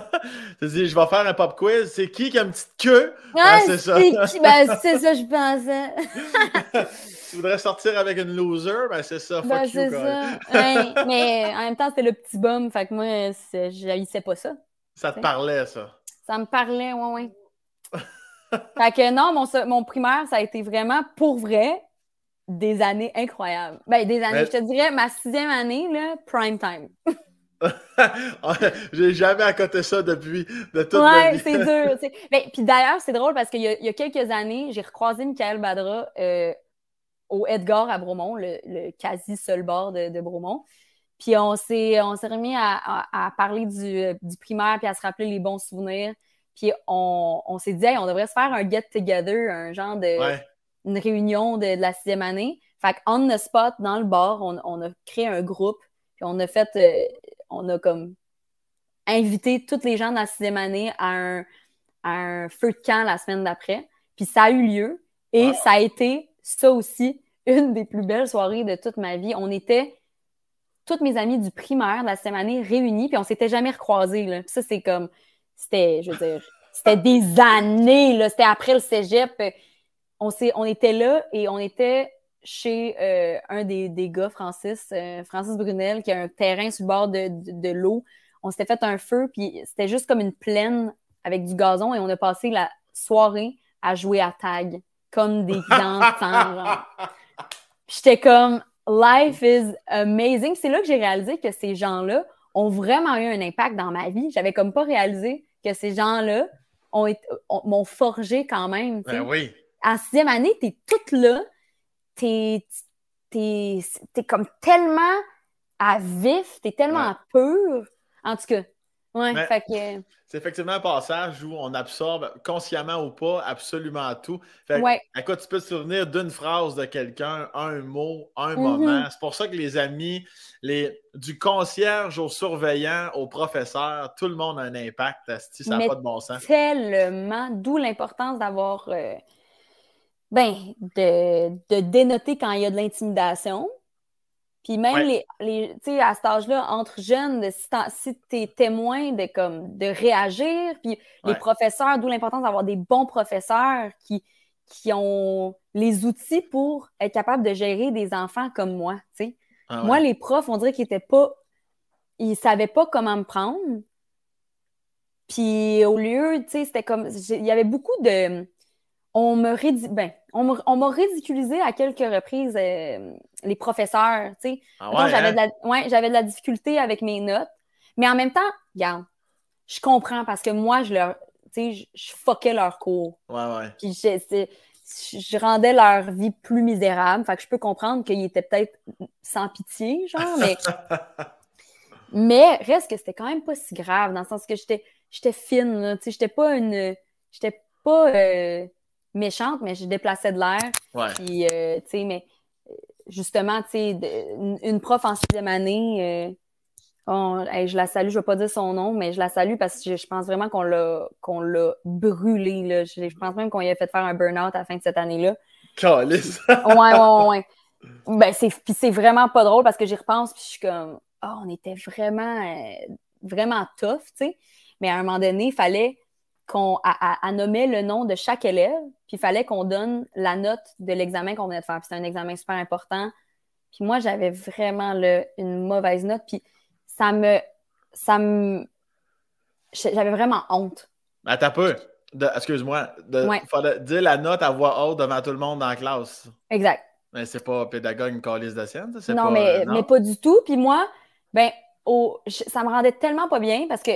tu dit, je vais faire un pop quiz. C'est qui qui a une petite queue? Ah, c'est ça. ben, (laughs) c'est ça, je pensais. tu voudrais sortir avec une loser? Ben, c'est ça. Fuck ben, you, ça. mais en même temps, c'était le petit bum. Fait que moi, je pas ça. Ça te parlait, ça? Ça me parlait, ouais, ouais. fait que non, mon, mon primaire, ça a été vraiment pour vrai des années incroyables. Ben, des années, je te dirais, ma sixième année, là, prime time. (laughs) (laughs) J'ai jamais accoté ça depuis de toute ouais, vie. c'est (laughs) dur. Ben, puis d'ailleurs, c'est drôle parce qu'il y, y, a quelques années, j'ai recroisé Michael Badra euh, au Edgar à Bromont, le, quasi seul bar de, de Bromont. Puis on s'est remis à, à, parler du, du, primaire puis à se rappeler les bons souvenirs. Puis on, on s'est dit, on devrait se faire un get-together, un genre de une réunion de, la sixième année. Fait on the spot, dans le bar, on, a créé un groupe, puis on a fait, euh, on a comme invité toutes les gens de la sixième année à un, un feu de camp la semaine d'après. Puis ça a eu lieu et ça a été, ça aussi, (laughs) une des plus belles soirées de toute ma vie. On était toutes mes amies du primaire de la sixième année réunies, puis on s'était jamais recroisés. Là. ça, c'est comme, c'était, je veux dire, c'était des années, là. C'était après le cégep on, on était là et on était chez euh, un des, des, gars, Francis, euh, Francis Brunel, qui a un terrain sur le bord de, de, l'eau. On s'était fait un feu, puis c'était juste comme une plaine avec du gazon et on a passé la soirée à jouer à tag, comme des (laughs) enfants. J'étais comme, life is amazing. C'est là que j'ai réalisé que ces gens-là ont vraiment eu un impact dans ma vie. J'avais comme pas réalisé que ces gens-là m'ont forgé quand même. Ben oui en sixième année, tu es toute là, tu es, comme tellement à vif, tu es tellement pur. En tout cas, ouais, fait que... C'est effectivement un passage où on absorbe, consciemment ou pas, absolument tout. Fait écoute, tu peux te souvenir d'une phrase de quelqu'un, un mot, un mm-hmm. moment. C'est pour ça que les amis, les, du concierge au surveillant, au professeur, tout le monde a un impact. Ça n'a pas de bon sens. Tellement. D'où l'importance d'avoir euh, ben, de, de, dénoter quand il y a de l'intimidation. Puis même les, les tu sais, à cet âge-là, entre jeunes, de, si tu es témoin de comme de réagir, puis les professeurs, d'où l'importance d'avoir des bons professeurs qui, qui ont les outils pour être capables de gérer des enfants comme moi. sais. Ah moi, les profs, on dirait qu'ils étaient pas. Ils savaient pas comment me prendre. Puis au lieu, tu sais, c'était comme. Il y avait beaucoup de on me ben, on m'a ridiculisé à quelques reprises euh, les professeurs, tu sais. Ah j'avais de, la, de la difficulté avec mes notes. Mais en même temps, regarde, je comprends parce que moi, je leur, tu sais, je, fuckais leur cours. Ouais, ouais. Puis je, je, rendais leur vie plus misérable. Fait que je peux comprendre qu'ils étaient peut-être sans pitié, genre, mais... (laughs) Mais reste que c'était quand même pas si grave, dans le sens que j'étais, j'étais fine, tu sais, j'étais pas une. J'étais pas euh, méchante, mais je déplaçais de l'air. Ouais. Puis, euh, tu sais, mais justement, tu sais, une, prof en sixième année, euh, on- hey, je la salue, je vais pas dire son nom, mais je la salue parce que je, pense vraiment qu'on l'a qu'on l'a brûlée. Là. Je, je pense même qu'on lui a fait faire un burn-out à la fin de cette année-là. Calice. Ouais, ouais, ouais. Ben, c'est, puis c'est vraiment pas drôle parce que j'y repense, puis je suis comme, ah, on était vraiment, euh, vraiment tough, tu sais. Mais à un moment donné, il fallait qu'on à, à- nommer le nom de chaque élève, puis il fallait qu'on donne la note de l'examen qu'on venait de faire. Puis c'était un examen super important. Puis moi, j'avais vraiment là, une mauvaise note, puis ça me, ça me, j'avais vraiment honte. Attends un peu. De- Excuse-moi. De... Ouais. Fallait dire la note à voix haute devant tout le monde dans la classe. Exact. Mais c'est pas pédagogue une calice de science. ça, c'est Non, pas- mais, euh, non? mais pas du tout. Puis moi, ben, je- ça me rendait tellement pas bien parce que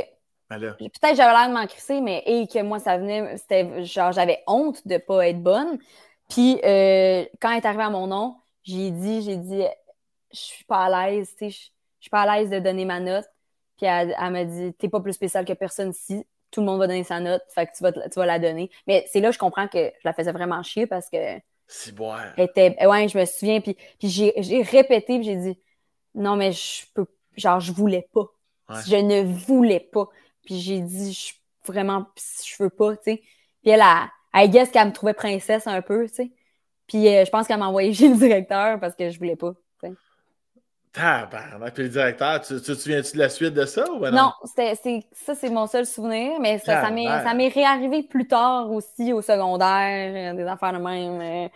Ben peut-être j'avais l'air de m'en crisser, mais et que moi, ça venait, c'était genre, j'avais honte de pas être bonne. Puis euh, quand elle est arrivée à mon nom, j'ai dit, j'ai dit, je suis pas à l'aise, tu sais, je suis pas à l'aise de donner ma note. Puis elle, elle m'a dit, t'es pas plus spécial que personne ici. Tout le monde va donner sa note, fait que tu vas, tu vas la donner. Mais c'est là que je comprends que je la faisais vraiment chier parce que C'est boire. elle était, ouais, je me souviens, puis, puis j'ai, j'ai répété, puis j'ai dit, non, mais je peux, genre, je voulais pas. Ouais. Je ne voulais pas. Puis j'ai dit, je, vraiment, je veux pas, tu sais. Puis elle, a, I guess qu'elle me trouvait princesse un peu, tu sais. Puis euh, je pense qu'elle m'a envoyé (laughs) chez le directeur parce que je voulais pas. Tabarnak. Puis le directeur, tu, tu te souviens-tu de la suite de ça ou Non, c'est, ça, c'est mon seul souvenir, mais ça, ça m'est, Calvaire. ça m'est réarrivé plus tard aussi au secondaire, euh, des affaires de même. euh.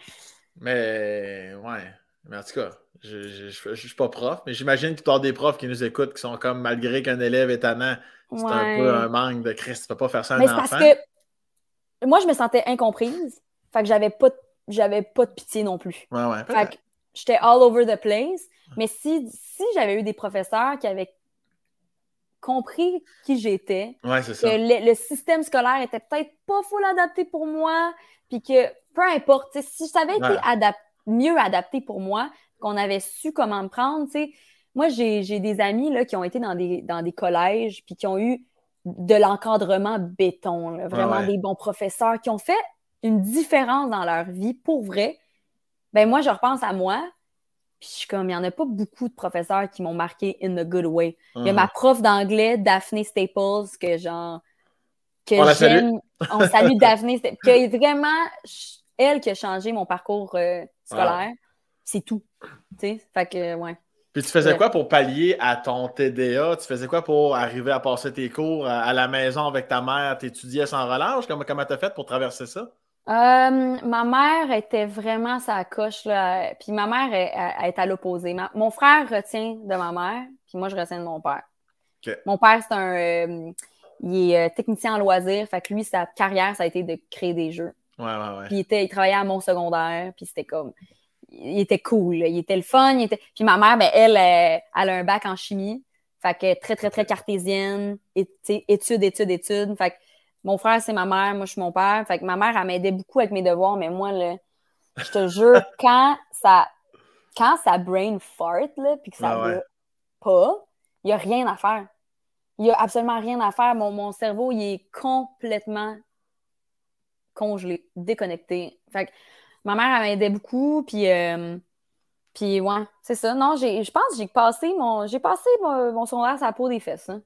Mais, ouais. Mais en tout cas, je, je, je, je suis pas prof, mais j'imagine qu'il y a des profs qui nous écoutent qui sont comme, malgré qu'un élève est tannant, c'est un peu un manque de Christ. Tu peux pas faire ça à Mais un enfant. parce que moi, je me sentais incomprise. Fait que j'avais pas, de- j'avais pas de pitié non plus. Ouais, ouais. Fait que j'étais all over the place. Mais si, si j'avais eu des professeurs qui avaient compris qui j'étais, Ouais, que le, le système scolaire était peut-être pas full adapté pour moi, puis que peu importe, tu si ça avait été adap- mieux adapté pour moi, qu'on avait su comment me prendre, moi, j'ai des amis là, qui ont été dans des, dans des collèges, puis qui ont eu de l'encadrement béton, là, vraiment ouais. des bons professeurs qui ont fait une différence dans leur vie, pour vrai. Ben moi, je repense à moi, puis je suis comme, il n'y en a pas beaucoup de professeurs qui m'ont marqué in the good way. Il y a Mhm. ma prof d'anglais, Daphne Staples, que genre. Que j'aime. On salue Daphne, Staples, que est vraiment elle qui a changé mon parcours euh, scolaire. C'est tout. Fait que, ouais. Puis tu faisais Ouais. quoi pour pallier à ton TDA? Tu faisais quoi pour arriver à passer tes cours à, à la maison avec ta mère? T'étudiais sans relâche? Comment comment t'as fait pour traverser ça? Euh, ma mère était vraiment sa coche, là. Puis ma mère est, elle est à l'opposé. Mon frère retient de ma mère, puis moi, je retiens de mon père. Mon père, c'est un. euh, il est technicien en loisirs. Fait que lui, sa carrière, ça a été de créer des jeux. Ouais, ouais, ouais. Puis il, était, il travaillait à mon secondaire, puis c'était comme. Il était cool, il était le fun. il était... Puis ma mère, ben, elle, euh, elle a un bac en chimie. Fait que très, très, très cartésienne. Et, études, études, études. Fait que mon frère, c'est ma mère, moi, je suis mon père. Fait que ma mère, elle m'aidait beaucoup avec mes devoirs, mais moi, là, je te jure, (laughs) quand ça, quand ça brain fart, là, puis que ça Ah ouais. pas, il n'y a rien à faire. Il n'y a absolument rien à faire. Mon, mon cerveau, il est complètement congelé, déconnecté. Fait que ma mère, elle m'aidait beaucoup, puis, euh, puis ouais, c'est ça. Non, j'ai, je pense que j'ai passé mon, j'ai passé mon, mon secondaire sur la peau des fesses. hein.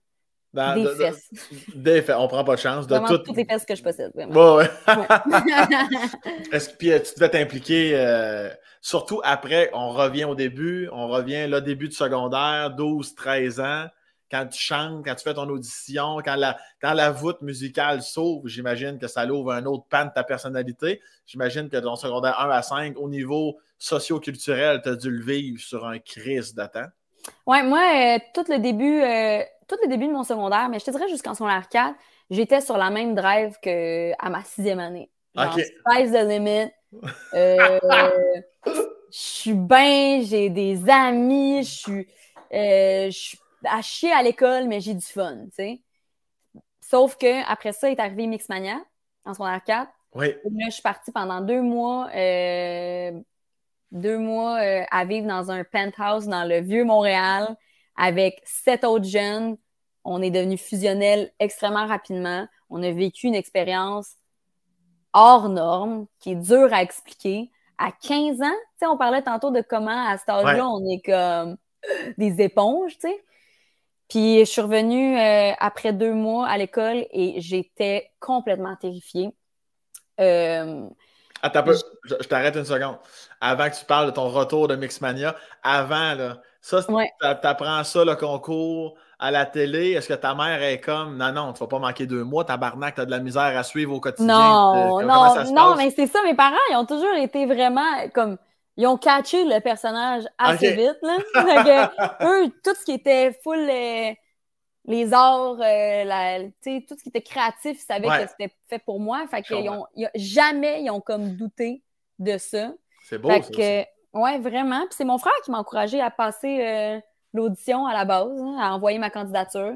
Dans- des de- de- fesses. Des faits. On prend pas de chance. De tout... toutes les fesses que je possède, vraiment. Ouais, ouais. (laughs) Est-ce que puis, euh, tu devais t'impliquer, euh, surtout après, on revient au début, on revient là, début de secondaire, 12, 13 ans, quand tu chantes, quand tu fais ton audition, quand la, quand la voûte musicale s'ouvre, j'imagine que ça l'ouvre un autre pan de ta personnalité. J'imagine que ton secondaire 1 à 5, au niveau socio-culturel, tu as dû le vivre sur un crise de temps. Ouais, moi, euh, tout le début, euh, tout le début de mon secondaire, mais je te dirais jusqu'en secondaire 4, j'étais sur la même drive que à ma sixième année. Genre, Ok. sky's the limit. Euh, (laughs) je suis bien, j'ai des amis, je suis, euh, je suis à chier à l'école, mais j'ai du fun, tu sais. Sauf que après ça est arrivé Mixmania en secondaire 4. Oui. Là, je suis partie pendant deux mois, euh, deux mois euh, à vivre dans un penthouse dans le vieux Montréal avec sept autres jeunes. On est devenu fusionnel extrêmement rapidement. On a vécu une expérience hors norme qui est dure à expliquer. À 15 ans, on parlait tantôt de comment à cet âge-là, on est comme (gasps) des éponges, tu sais. Puis je suis revenue euh, après deux mois à l'école et j'étais complètement terrifiée. Euh, Attends peu, je, t'arrête une seconde. Avant que tu parles de ton retour de Mixmania, avant, là, ça, t'apprends ça, le concours à la télé. Est-ce que ta mère est comme non, non, tu vas pas manquer deux mois, tabarnak, t'as de la misère à suivre au quotidien? Non, non, non, mais c'est ça, mes parents, ils ont toujours été vraiment comme ils ont catché le personnage assez vite. Là. (laughs) eux, tout ce qui était full euh, les arts, euh, tout ce qui était créatif, ils savaient que c'était fait pour moi. Fait qu'ils ont, jamais ils ont comme douté de ça. C'est beau, ça que, Ouais, vraiment. Puis c'est mon frère qui m'a encouragé à passer euh, l'audition à la base, hein, à envoyer ma candidature.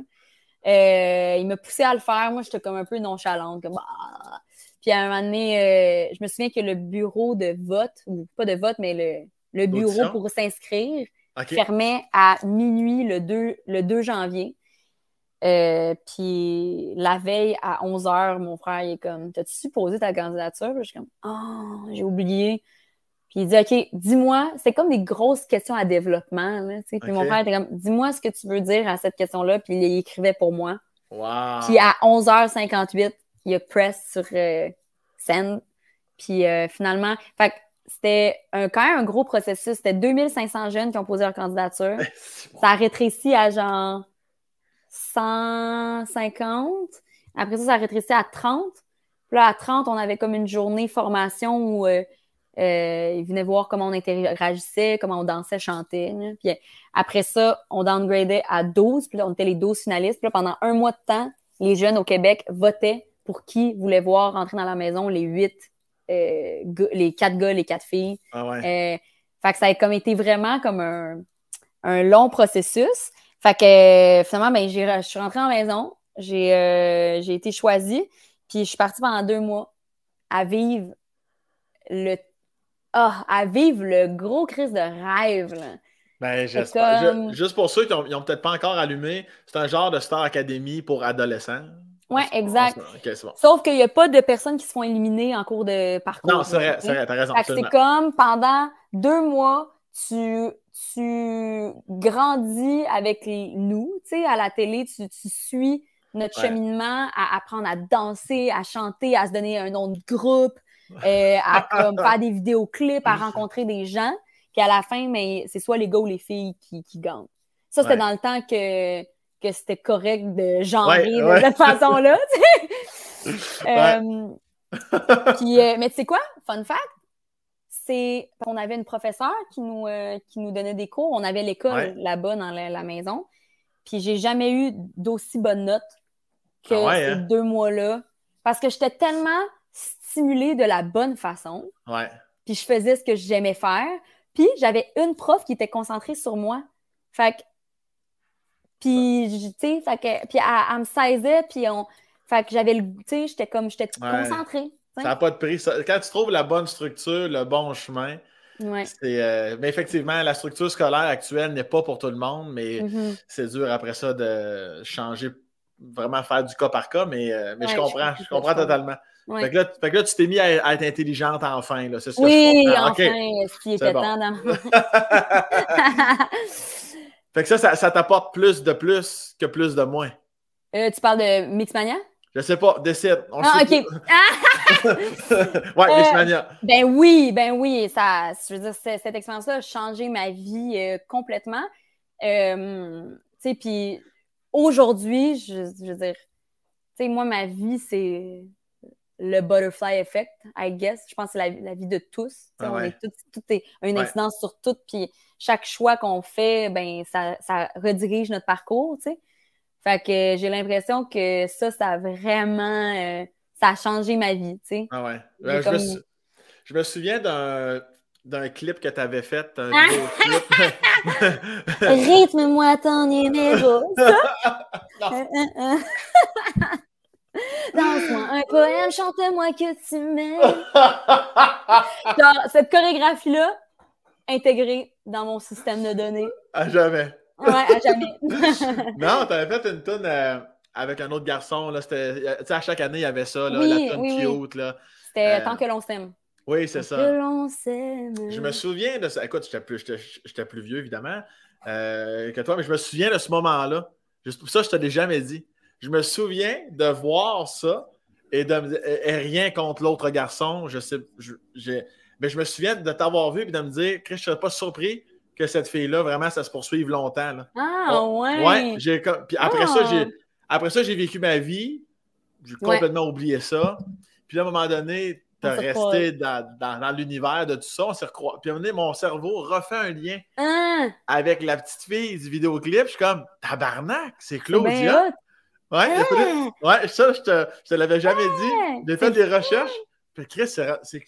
il m'a poussé à le faire. Moi, j'étais comme un peu nonchalante. Comme, ah, puis à un moment donné, euh, je me souviens que le bureau de vote, ou pas de vote, mais le, bureau pour s'inscrire fermait à minuit le 2, le 2 janvier. Euh, puis la veille à 11 h, mon frère il est comme T'as-tu supposé ta candidature? Je suis comme Oh, j'ai oublié. Puis il dit OK, dis-moi, c'est comme des grosses questions à développement. Puis mon frère était comme Dis-moi ce que tu veux dire à cette question-là. Puis il écrivait pour moi. Puis à 11h58, il a press sur euh, send. Puis euh, finalement, fait c'était un, quand même un gros processus. C'était 2500 jeunes qui ont posé leur candidature. (laughs) ça a rétréci à genre 150. Après ça, ça a rétréci à 30. Puis là, à 30, on avait comme une journée formation où euh, euh, ils venaient voir comment on interagissait, comment on dansait, chantait. Puis après ça, on downgradait à 12. Puis là, on était les 12 finalistes. Puis là, pendant un mois de temps, les jeunes au Québec votaient pour qui voulait voir rentrer dans la maison les huit, euh, les quatre gars, les quatre filles. Ah ouais. Euh, fait que ça a comme été vraiment comme un, un long processus. Fait que finalement, ben, je suis rentrée en maison, j'ai euh, été choisie, puis je suis partie pendant deux mois à vivre le ah, à vivre le gros crise de rêve. Ben, j'espère. Juste pour ceux qui n'ont peut-être pas encore allumé, c'est un genre de Star Academy pour adolescents. Oui, exact. Sauf qu'il n'y a pas de personnes qui se font éliminer en cours de parcours. Non, c'est vrai, c'est vrai, t'as raison. C'est comme pendant deux mois, tu, tu grandis avec les, nous, tu sais, à la télé, tu, tu suis notre cheminement à apprendre à danser, à chanter, à se donner un nom de groupe, euh, à faire des vidéoclips, à (laughs) rencontrer des gens. Puis à la fin, mais c'est soit les gars ou les filles qui, qui gagnent. Ça, c'était dans le temps que que c'était correct de genrer de cette façon-là. (laughs) euh, puis, euh, mais tu sais quoi? Fun fact, c'est qu'on avait une professeure qui nous, euh, qui nous donnait des cours. On avait l'école là-bas dans la, maison. Puis j'ai jamais eu d'aussi bonnes notes que ah ces hein? deux mois-là. Parce que j'étais tellement stimulée de la bonne façon. Puis je faisais ce que j'aimais faire. Puis j'avais une prof qui était concentrée sur moi. Fait que puis, tu sais, puis elle, me saisait, puis on. Fait que j'avais le. Tu sais, j'étais comme. J'étais concentrée. Ça n'a pas de prix. Quand tu trouves la bonne structure, le bon chemin, ouais. c'est. Euh, mais effectivement, la structure scolaire actuelle n'est pas pour tout le monde, mais mm-hmm. c'est dur après ça de changer, vraiment faire du cas par cas, mais, euh, mais je comprends. Je, comprends totalement. Fait, que là, fait, que là, tu t'es mis à, être intelligente enfin. Là. C'est ce oui, que je enfin, ce qui était temps dans (laughs) (laughs) Fait que ça, ça, t'apporte plus de plus que plus de moins. Euh, tu parles de Mixmania? Je sais pas, décide. ah, OK. (laughs) ouais, Mixmania. Euh, ben oui, ben oui. Ça, je veux dire, cette expérience-là a changé ma vie euh, complètement. tu sais, puis aujourd'hui, je, veux dire, tu sais, moi, ma vie, c'est le butterfly effect, I guess. Je pense que c'est la, vie de tous. Ah on est tout, tout est une incidence sur tout. Puis chaque choix qu'on fait, ben ça, ça, redirige notre parcours, tu sais. Fait que j'ai l'impression que ça, ça a vraiment... Euh, ça a changé ma vie, tu sais. Ah ouais. Ben, je, me je, me souviens d'un d'un clip que tu avais fait, un vidéo clip. (laughs) Rythme-moi ton numéro. (laughs) (laughs) Danse-moi un poème, chante-moi que tu m'aimes. (laughs) cette chorégraphie-là, intégrée dans mon système de données. À jamais. Ouais, à jamais. (laughs) non, t'avais fait une tune euh, avec un autre garçon. Là, à chaque année, il y avait ça, là, la tune oui, cute. Là. C'était euh, Tant que l'on s'aime. Oui, c'est ça. Que l'on s'aime. Je me souviens de ça. Écoute, j'étais plus, plus, vieux, évidemment, euh, que toi, mais je me souviens de ce moment-là. Ça, je te l'ai jamais dit. Je me souviens de voir ça et, de, et rien contre l'autre garçon. Je sais, mais je me souviens de t'avoir vu et de me dire, Chris, je ne serais pas surpris que cette fille-là, vraiment, ça se poursuive longtemps. Ah, oh, ouais. Ouais. Puis après ça, j'ai. Ah. Après ça, j'ai vécu ma vie. J'ai complètement oublié ça. Puis à un moment donné, tu as resté dans, l'univers de tout ça. On s'est recroisé. Puis à un moment donné, mon cerveau refait un lien ah. avec la petite fille du vidéoclip. Je suis comme, tabarnak, c'est Claudia. Ouais, ah. ouais, ça, je te, je te l'avais jamais dit. J'ai fait des recherches. Puis Chris,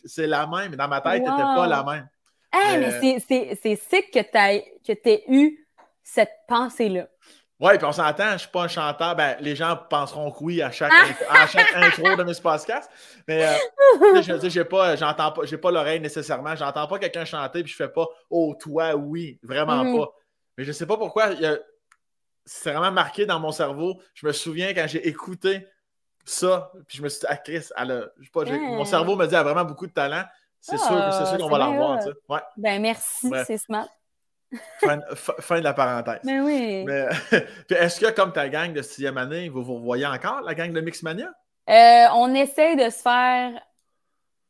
c'est la même. Dans ma tête, wow. t'étais pas la même. Hey, mais c'est sick que tu aies eu cette pensée-là. Oui, puis on s'entend, je ne suis pas un chanteur. Ben, les gens penseront que oui à chaque, à chaque (laughs) intro de mes podcasts. Mais euh, je j'ai pas, j'entends pas, j'ai pas l'oreille nécessairement. J'entends pas quelqu'un chanter puis je fais pas Oh, toi, oui, vraiment mm. pas. Mais je sais pas pourquoi. C'est vraiment marqué dans mon cerveau. Je me souviens quand j'ai écouté ça, puis je me suis dit, ah, Chris, elle pas, mon cerveau me dit, elle a vraiment beaucoup de talent. C'est sûr, c'est sûr ah, qu'on va l'avoir. Ouais. Ben, merci, c'est smart. (laughs) Fin, de la parenthèse. Mais (laughs) oui. est-ce que, comme ta gang de sixième année, vous vous voyez encore, la gang de Mixmania? Euh, on essaie de se faire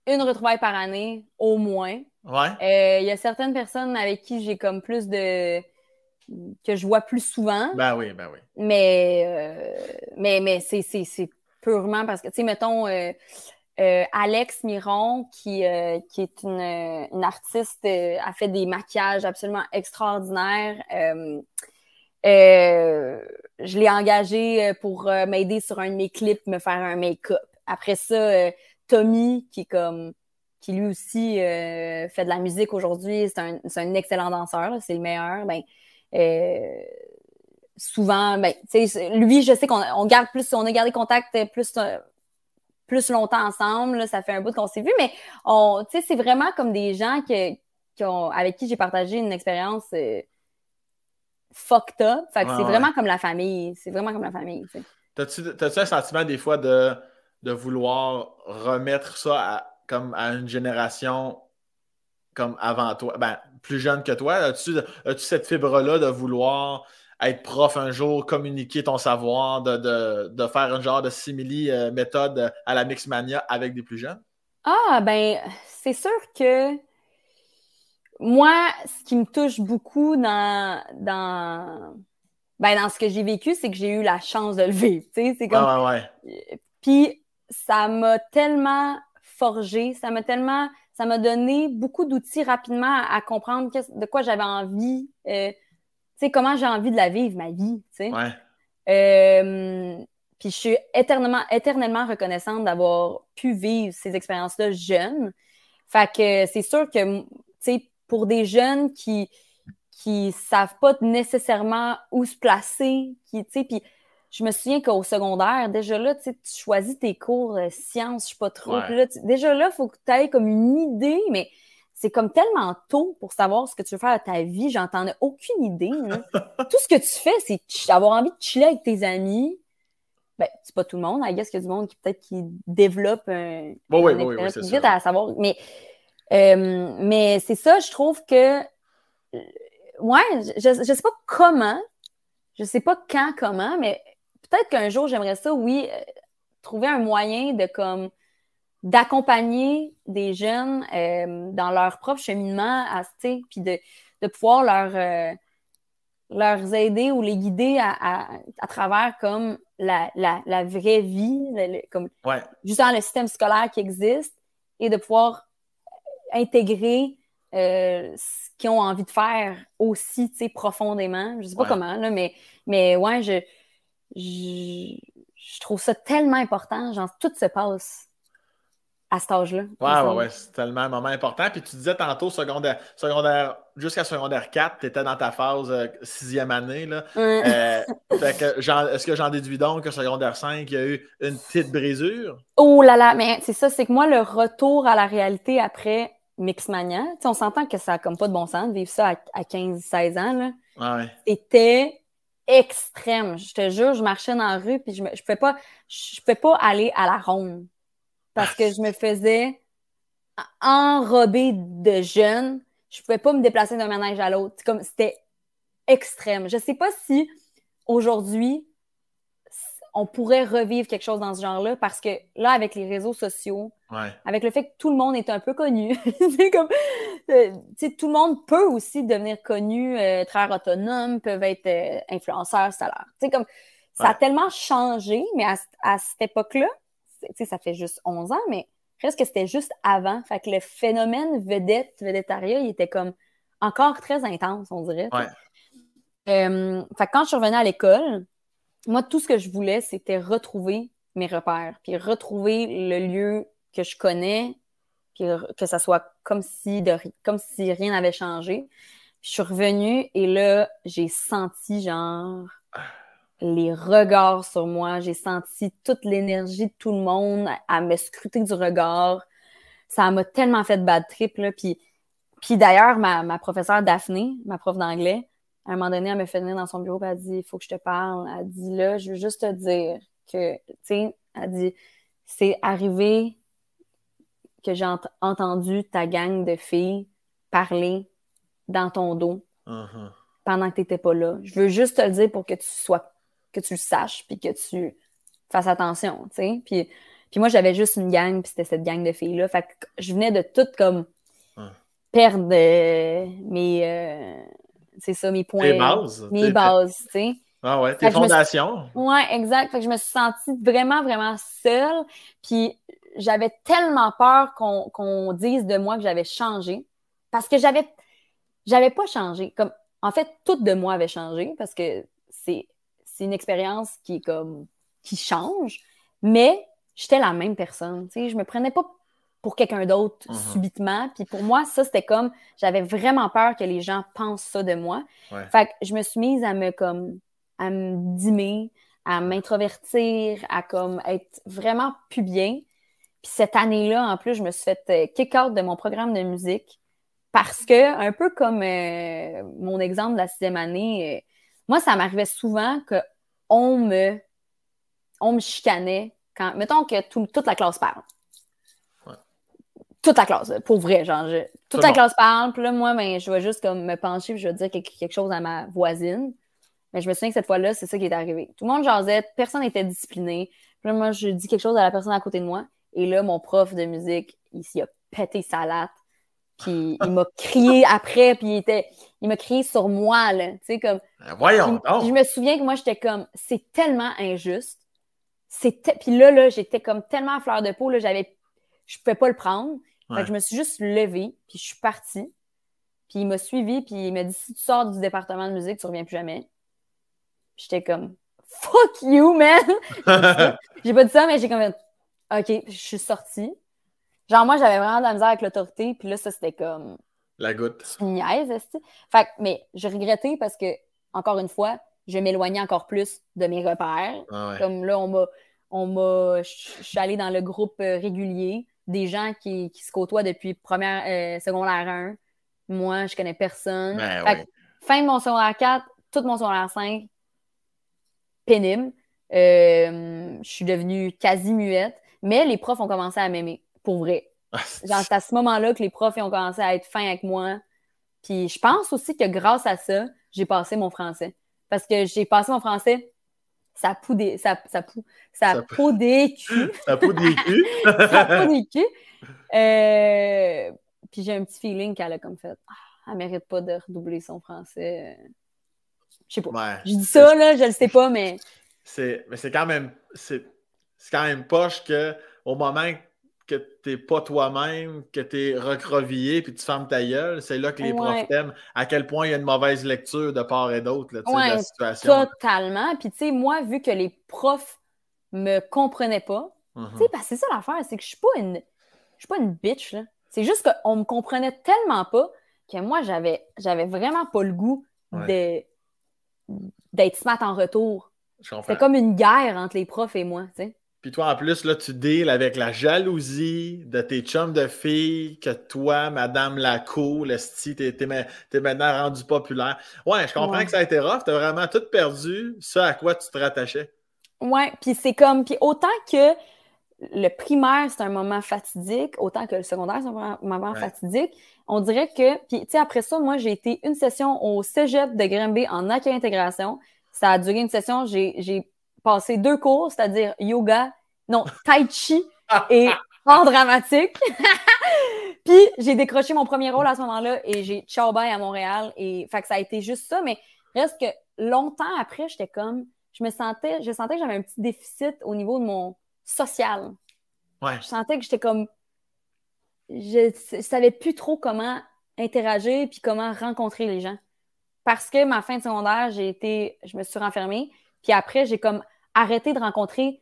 une retrouvaille par année, au moins. Ouais. Euh, il y a certaines personnes avec qui j'ai comme plus de. Que je vois plus souvent. Ben oui, ben oui. Mais, euh, mais, mais c'est purement parce que, tu sais, mettons, euh, Alex Miron, qui, euh, qui est une, une artiste, euh, a fait des maquillages absolument extraordinaires. je l'ai engagé pour m'aider sur un de mes clips, me faire un make-up. Après ça, Tommy, qui est comme qui lui aussi fait de la musique aujourd'hui, c'est un, un, excellent danseur, c'est le meilleur. Ben, souvent, ben, lui, je sais qu'on garde plus, on a gardé contact plus plus longtemps ensemble. ça fait un bout qu'on s'est vu, mais on, c'est vraiment comme des gens qui ont, avec qui j'ai partagé une expérience euh, fucked up. Fait que c'est vraiment comme la famille. C'est vraiment comme la famille. T'as-tu un sentiment des fois de, de vouloir remettre ça à, comme à une génération comme avant toi, ben, plus jeune que toi? As-tu as cette fibre-là de vouloir être prof un jour, communiquer ton savoir, de, faire un genre de simili euh, méthode à la Mixmania avec des plus jeunes? Ah, ben, c'est sûr que moi, ce qui me touche beaucoup dans, dans, ben, dans ce que j'ai vécu, c'est que j'ai eu la chance de le vivre. C'est comme... ouais, Puis, ça m'a tellement forgé, ça m'a tellement. Ça m'a donné beaucoup d'outils rapidement à, comprendre de quoi j'avais envie. Euh, sais, comment j'ai envie de la vivre, ma vie, tu sais. Ouais. Euh, puis je suis éternellement, éternellement reconnaissante d'avoir pu vivre ces expériences-là jeune. Fait que c'est sûr que, tu sais, pour des jeunes qui qui savent pas nécessairement où se placer, qui, tu sais, puis je me souviens qu'au secondaire, déjà là, tu choisis tes cours de sciences, je sais pas trop. là, déjà là, il faut que tu aies comme une idée, mais c'est comme tellement tôt pour savoir ce que tu veux faire de ta vie. J'entends aucune idée. (laughs) tout ce que tu fais, c'est avoir envie de chiller avec tes amis. Ben, c'est pas tout le monde. I guess qu'il y a du monde qui peut-être qui développe un, bon, oui, oui, vite à savoir. Mais, euh, mais c'est ça, je trouve que euh, ouais, je, je sais pas comment, je sais pas quand, comment, mais peut-être qu'un jour j'aimerais ça, oui, euh, trouver un moyen de comme d'accompagner des jeunes euh, dans leur propre cheminement, à, puis de, de pouvoir leur, euh, leur aider ou les guider à, à, travers comme la, la, la vraie vie, comme juste dans le système scolaire qui existe, et de pouvoir intégrer euh, ce qu'ils ont envie de faire aussi, profondément. Je sais pas comment, là, mais, mais ouais, je, je, je trouve ça tellement important. Genre, tout se passe à cet âge-là. Ouais, ouais, ouais, c'est tellement un moment important. Puis tu disais tantôt, secondaire, secondaire jusqu'à secondaire 4, tu étais dans ta phase euh, sixième année. Là. Euh, est-ce que j'en déduis donc que secondaire 5, il y a eu une petite brisure? Oh là là, mais c'est ça, c'est que moi, le retour à la réalité après Mixmania, on s'entend que ça n'a comme pas de bon sens de vivre ça à, 15-16 ans. Là. C'était extrême. Je te jure, je marchais dans la rue, puis je ne je pouvais, pas, je pouvais pas aller à la ronde parce que je me faisais enrober de jeunes. Je pouvais pas me déplacer d'un ménage à l'autre. Comme c'était extrême. Je sais pas si aujourd'hui on pourrait revivre quelque chose dans ce genre-là parce que là, avec les réseaux sociaux, avec le fait que tout le monde est un peu connu, (laughs) c'est comme, tout le monde peut aussi devenir connu, euh, très autonome, peuvent être euh, influenceurs, ça comme, ça a tellement changé, mais à, cette époque-là, ça fait juste 11 ans, mais presque que c'était juste avant. Fait que le phénomène vedette, vedettariat, il était comme encore très intense, on dirait. fait que quand je suis revenue à l'école, moi, tout ce que je voulais, c'était retrouver mes repères, puis retrouver le lieu que je connais, puis que ça soit comme si, comme si rien n'avait changé. je suis revenue et là, j'ai senti genre les regards sur moi, j'ai senti toute l'énergie de tout le monde à, me scruter du regard. Ça m'a tellement fait de bad trip, là. Puis, puis d'ailleurs, ma, ma professeure Daphné, ma prof d'anglais, à un moment donné, elle me fait venir dans son bureau et elle dit Il faut que je te parle. Elle dit Là, je veux juste te dire que, tu sais, elle dit C'est arrivé que j'ai entendu ta gang de filles parler dans ton dos uh-huh. pendant que tu n'étais pas là. Je veux juste te le dire pour que tu sois, que tu le saches puis que tu fasses attention, tu sais. Puis, puis moi, j'avais juste une gang, puis c'était cette gang de filles-là. Fait que je venais de tout comme uh. perdre euh, mes. Euh, c'est ça, mes points. Tes bases. Mes bases, tu sais. Ah ouais, tes fondations. Ouais, exact. Fait que je me suis sentie vraiment, vraiment seule. Puis j'avais tellement peur qu'on dise de moi que j'avais changé. Parce que j'avais j'avais pas changé. Comme, en fait, tout de moi avait changé parce que c'est une expérience qui est comme qui change. Mais j'étais la même personne. Tu sais, je me prenais pas pour quelqu'un d'autre mhm. subitement. Puis pour moi, ça, c'était comme, j'avais vraiment peur que les gens pensent ça de moi. Fait que je me suis mise à me, comme, à me dimmer, à m'introvertir, à comme être vraiment plus bien. Puis cette année-là, en plus, je me suis fait euh, kick out de mon programme de musique parce que, un peu comme euh, mon exemple de la sixième année, euh, moi, ça m'arrivait souvent qu'on me, on me chicanait quand, mettons que toute la classe parle toute la classe, pour vrai, genre, toute la classe parle, puis là, moi, ben, je vais juste comme me pencher, puis je vais dire quelque, chose à ma voisine. Mais je me souviens que cette fois-là, c'est ça qui est arrivé. Tout le monde jasait, personne n'était discipliné. Puis là, moi, je dis quelque chose à la personne à côté de moi, et là, mon prof de musique, il s'y a pété sa latte, puis il m'a crié après, puis il était, il m'a crié sur moi, là, tu sais, comme... Ben, voyons Je me souviens que moi, j'étais comme, c'est tellement injuste. Puis là, là, j'étais comme tellement à fleur de peau, là, j'avais... Je pouvais pas le prendre je me suis juste levée, puis je suis partie. Puis il m'a suivi, puis il m'a dit si tu sors du département de musique, tu reviens plus jamais. J'étais comme fuck you, man! (laughs) j'ai pas dit ça, mais j'ai comme OK, je suis sortie. Genre, moi, j'avais vraiment de la misère avec l'autorité, puis là, ça, c'était comme. La goutte. Une niaise, Fait mais j'ai regretté parce que, encore une fois, je m'éloignais encore plus de mes repères. Ah comme là, on m'a. On m'a. Je suis allée dans le groupe euh, régulier des gens qui, se côtoient depuis première, euh, secondaire 1. Moi, je connais personne. Ben fin de mon secondaire 4, tout mon secondaire 5, pénible. Euh, je suis devenue quasi muette, mais les profs ont commencé à m'aimer, pour vrai. (laughs) Genre, c'est à ce moment-là que les profs ont commencé à être fins avec moi. Puis je pense aussi que grâce à ça, j'ai passé mon français. Parce que j'ai passé mon français ça pou des, ça, ça pou, ça, ça (laughs) des culs. (laughs) ça pou des culs. ça pou des culs. Euh, puis j'ai un petit feeling qu'elle a comme fait, ah, elle mérite pas de redoubler son français. Je sais pas. je dis ça, là, je le sais pas, mais. C'est, mais c'est quand même, c'est, c'est quand même poche que au moment que t'es pas toi-même, que t'es recrovié puis tu fermes ta gueule, c'est là que les profs t'aiment. À quel point il y a une mauvaise lecture de part et d'autre de la situation. Totalement. Puis tu sais, moi, vu que les profs me comprenaient pas, tu sais, parce que c'est ça l'affaire, c'est que je suis pas une. Je suis pas une bitch, là. C'est juste qu'on me comprenait tellement pas que moi, j'avais j'avais vraiment pas le goût d'être smart en retour. C'est comme une guerre entre les profs et moi, tu sais. Puis toi, en plus, là, tu deals avec la jalousie de tes chums de filles, que toi, Madame Laco, le style, t'es, t'es, maintenant rendu populaire. Ouais, je comprends que ça a été rough. T'as vraiment tout perdu, ce à quoi tu te rattachais. Ouais, puis c'est comme, puis autant que le primaire, c'est un moment fatidique, autant que le secondaire, c'est un moment fatidique, on dirait que, puis tu sais, après ça, moi, j'ai été une session au cégep de Grimby en accueil intégration. Ça a duré une session, j'ai passé deux cours, c'est-à-dire yoga, non, tai chi et (laughs) art dramatique. (laughs) puis j'ai décroché mon premier rôle à ce moment-là et j'ai ciao bye à Montréal. Et fait que ça a été juste ça, mais reste que longtemps après, j'étais comme, je me sentais, je sentais que j'avais un petit déficit au niveau de mon social. Ouais. Je sentais que j'étais comme, je, je savais plus trop comment interagir puis comment rencontrer les gens. Parce que ma fin de secondaire, j'ai été, je me suis renfermée. Puis après, j'ai comme arrêter de rencontrer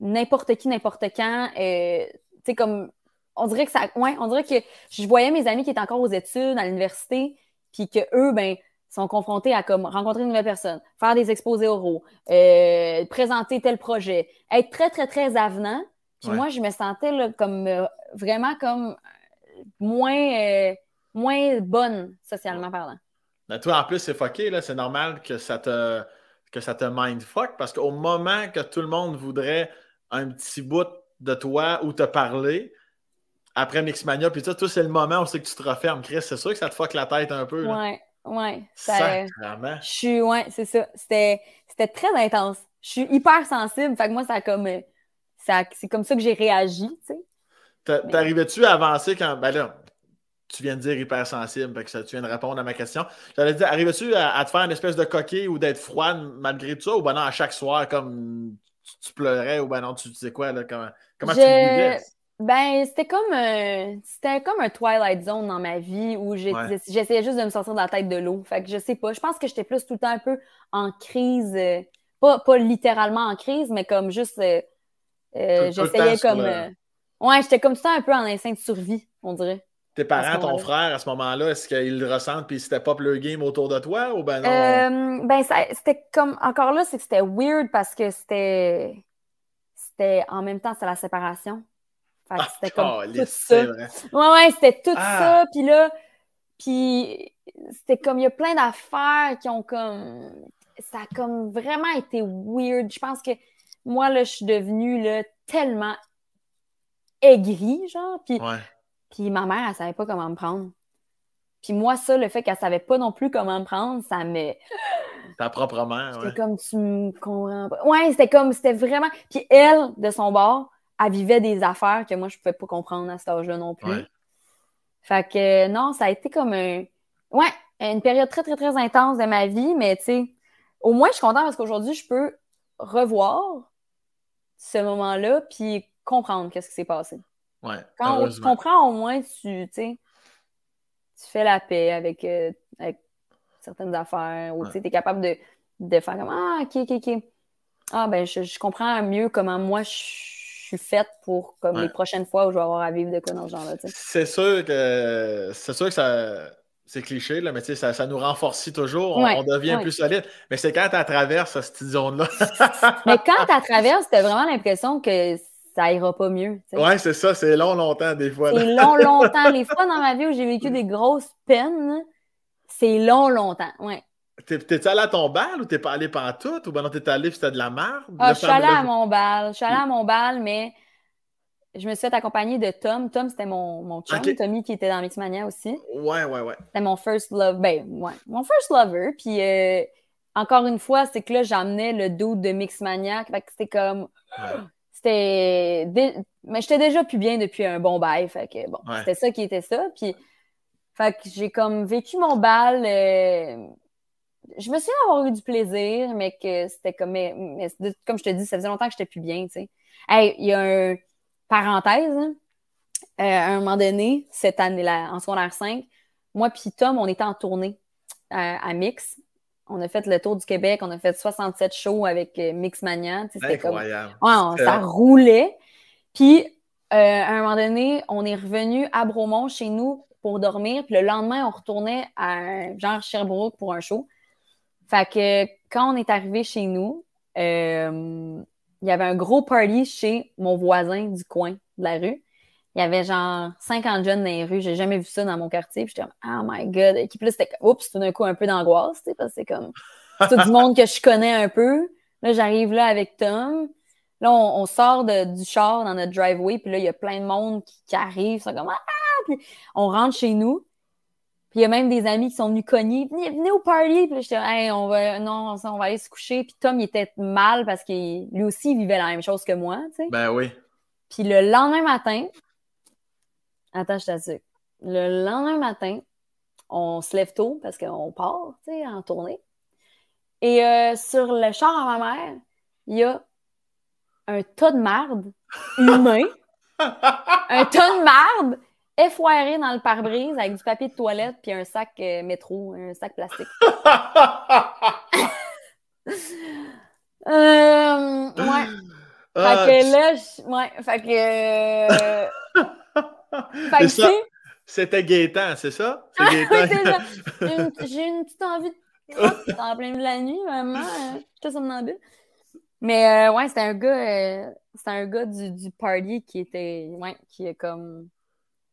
n'importe qui, n'importe quand. Euh, tu sais, comme, on dirait que ça, ouais, on dirait que je voyais mes amis qui étaient encore aux études, à l'université, puis que eux, ben, sont confrontés à comme rencontrer une nouvelle personne, faire des exposés oraux, euh, présenter tel projet, être très, très, très avenant. Puis moi, je me sentais là, comme euh, vraiment comme moins, moins bonne socialement parlant. Mais toi, en plus, c'est fucké, là. C'est normal que ça te que ça te mindfuck parce qu'au moment que tout le monde voudrait un petit bout de toi ou te parler, après Mixmania, puis ça, tout c'est le moment où c'est que tu te refermes, Chris. C'est sûr que ça te fuck la tête un peu. Là. Ouais, ouais. Je suis, ouais, c'est ça. C'était, c'était très intense. Je suis hyper sensible. Fait que moi, ça comme. Ça, c'est comme ça que j'ai réagi, tu sais. T'arrivais-tu à avancer quand. Ben là, tu viens de dire hypersensible, que ça, tu viens de répondre à ma question. J'allais dire, arrives-tu à, te faire une espèce de coquille ou d'être froide malgré tout ça, ou ben non, à chaque soir, comme tu, pleurais, ou ben non, tu, sais quoi, là, comment, comment tu vivais? Ben, c'était comme, un, c'était comme un Twilight Zone dans ma vie où j'essayais juste de me sortir de la tête de l'eau. Fait que je sais pas. Je pense que j'étais plus tout le temps un peu en crise. Euh, pas, pas littéralement en crise, mais comme juste. Euh, euh, j'essayais comme. ouais, j'étais comme tout le temps un peu en instinct de survie, on dirait. Tes parents, ton frère, à ce moment-là, est-ce qu'ils le ressentent puis c'était pas le game autour de toi ou ben non? Euh, ben, c'était comme. Encore là, c'est que c'était weird parce que c'était. C'était en même temps, c'était la séparation. Fait ah, c'était comme tout ça. Vrai. Ouais, ouais, c'était tout ah! ça. Puis là, puis c'était comme, il y a plein d'affaires qui ont comme. Ça a comme vraiment été weird. Je pense que moi, là, je suis devenue là, tellement aigrie, genre. Puis ouais puis ma mère, elle savait pas comment me prendre. Puis moi, ça, le fait qu'elle savait pas non plus comment me prendre, ça me. Ta propre mère, C'était comme tu me comprends pas. Ouais, c'était comme, c'était vraiment. Puis elle, de son bord, elle vivait des affaires que moi, je pouvais pas comprendre à cet âge-là non plus. Fait que non, ça a été comme un. Ouais, une période très, très, très intense de ma vie, mais tu sais, au moins, je suis contente parce qu'aujourd'hui, je peux revoir ce moment-là puis comprendre qu'est-ce qui s'est passé. Quand tu comprends, au moins, tu, tu fais la paix avec, euh, certaines affaires ou tu es capable de, de, faire comme Ah, ok, ok, ok. Ah, ben, je, comprends mieux comment moi je suis faite pour comme les prochaines fois où je vais avoir à vivre de quoi dans ce genre-là. C'est sûr que c'est sûr que ça. C'est cliché, là, mais ça, ça nous renforce toujours. On, devient plus solide. Mais c'est quand tu traverses cette zone-là. mais quand (laughs) tu traverses, tu as vraiment l'impression que ça ira pas mieux. Oui, c'est ça, c'est long, longtemps, des fois. C'est long, longtemps. Les fois dans ma vie où j'ai vécu des grosses peines, c'est long, longtemps. Ouais. T'es-tu allé à ton bal ou t'es pas allé tout? Ou ben non, t'es allé c'était de la merde? Ah, je suis allée à mon bal. Je suis allée à mon bal, mais je me suis fait accompagner de Tom. Tom, c'était mon, mon chum. Tommy qui était dans Mixmania aussi. Ouais, ouais, ouais. C'était mon first love. Ben, ouais. Mon first lover. Puis, euh, encore une fois, c'est que là, j'amenais le doute de Mixmania. Fait que c'était comme c'était. Mais j'étais déjà plus bien depuis un bon bail. Fait que bon, c'était ça qui était ça. Puis, fait que j'ai comme vécu mon bal. Euh, je me souviens avoir eu du plaisir, mais que c'était comme. Mais, comme je te dis, ça faisait longtemps que j'étais plus bien, tu sais. Hey, il y a un. Parenthèse, hein. euh, à un moment donné, cette année-là, en secondaire 5, moi puis Tom, on était en tournée à, à Mix on a fait le tour du Québec, on a fait 67 shows avec euh, Mixmania. C'était comme. Ouais, ça roulait. Puis, euh, à un moment donné, on est revenu à Bromont chez nous pour dormir. Puis le lendemain, on retournait à genre Sherbrooke pour un show. Fait que quand on est arrivé chez nous, euh, il y avait un gros party chez mon voisin du coin de la rue. Il y avait genre 50 jeunes dans les rues. J'ai jamais vu ça dans mon quartier. Puis j'étais comme, oh my god. Et puis là, c'était oups, tout d'un coup, un peu d'angoisse, tu sais, parce que c'est comme, c'est tout du monde que je connais un peu. Là, j'arrive là avec Tom. Là, on, sort du char dans notre driveway. Puis là, il y a plein de monde qui, arrive. Ils comme, ah! on rentre chez nous. Puis il y a même des amis qui sont venus cogner. Venez, au party. Puis là, j'étais, hey, on va, non, on va aller se coucher. Puis Tom, il était mal parce que lui aussi, il vivait la même chose que moi, tu sais. Ben oui. Puis le lendemain matin, Attends, je t'assure. Le lendemain matin, on se lève tôt parce qu'on part, tu sais, en tournée. Et euh, sur le char à ma mère, il y a un tas de marde humain, un tas de marde effoiré dans le pare-brise avec du papier de toilette puis un sac euh, métro, un sac plastique. (laughs) euh, ouais. Ah, fait que là, ouais, fait que. (laughs) C'était Gaétan, c'est ça? C'est Gaétan. J'ai une, petite envie de (laughs) en plein de la nuit, vraiment. Euh, j'étais somnambule. Mais euh, ouais, c'était un gars, euh, c'était un gars du, du party qui était, ouais, qui est comme.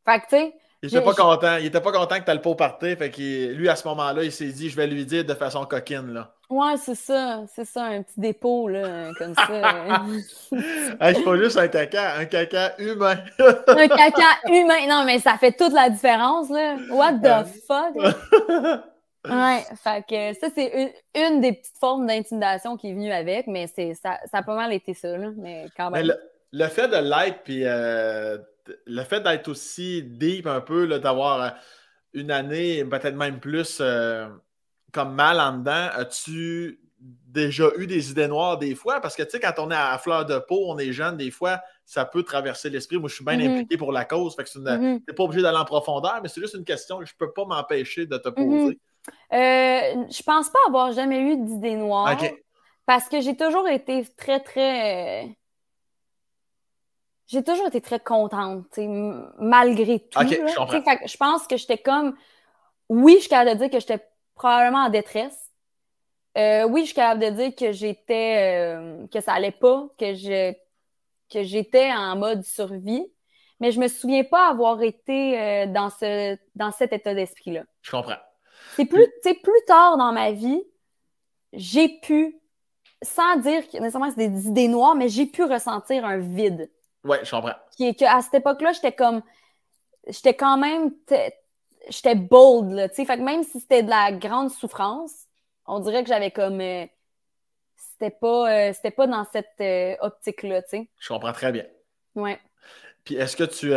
Fait que, tu sais, il était pas content. Il était pas content que tu le pot partir. Fait que lui, à ce moment-là, il s'est dit je vais lui dire de façon coquine. Là. Ouais, c'est ça. C'est ça, un petit dépôt, là, comme ça. (laughs) c'est pas juste un caca, un caca humain. (laughs) un caca humain. Non, mais ça fait toute la différence, là. What the fuck? (laughs) ouais, fait que ça, c'est une, des petites formes d'intimidation qui est venue avec, mais c'est ça, ça a pas mal été ça, là. Mais quand même. le, fait de l'être, puis euh, le fait d'être aussi deep un peu, d'avoir euh, une année, peut-être même plus, euh, comme mal en dedans, as-tu déjà eu des idées noires des fois? Parce que, tu sais, quand on est à fleur de peau, on est jeune, des fois, ça peut traverser l'esprit. Moi, je suis bien mm-hmm. impliqué pour la cause. Fait que tu n'es mm-hmm. pas obligé d'aller en profondeur, mais c'est juste une question que je ne peux pas m'empêcher de te mm-hmm. poser. Euh, je pense pas avoir jamais eu d'idées noires. Parce que j'ai toujours été très, très j'ai toujours été très contente, malgré tout. je, pense que j'étais comme. Oui, je suis capable de dire que j'étais probablement en détresse. Euh, oui, je suis capable de dire que j'étais. Euh, que ça allait pas, que je que j'étais en mode survie. Mais je me souviens pas avoir été euh, dans, ce, dans cet état d'esprit-là. Je comprends. C'est plus, plus tard dans ma vie, j'ai pu, sans dire que nécessairement c'est des idées noires, mais j'ai pu ressentir un vide. Ouais, je comprends. Qui, que à cette époque-là, j'étais comme. J'étais quand même. J'étais bold, là. Tu sais, fait que même si c'était de la grande souffrance, on dirait que j'avais comme. Euh, c'était pas, euh, c'était pas dans cette euh, optique-là, tu sais. Je comprends très bien. Ouais. Puis est-ce que tu,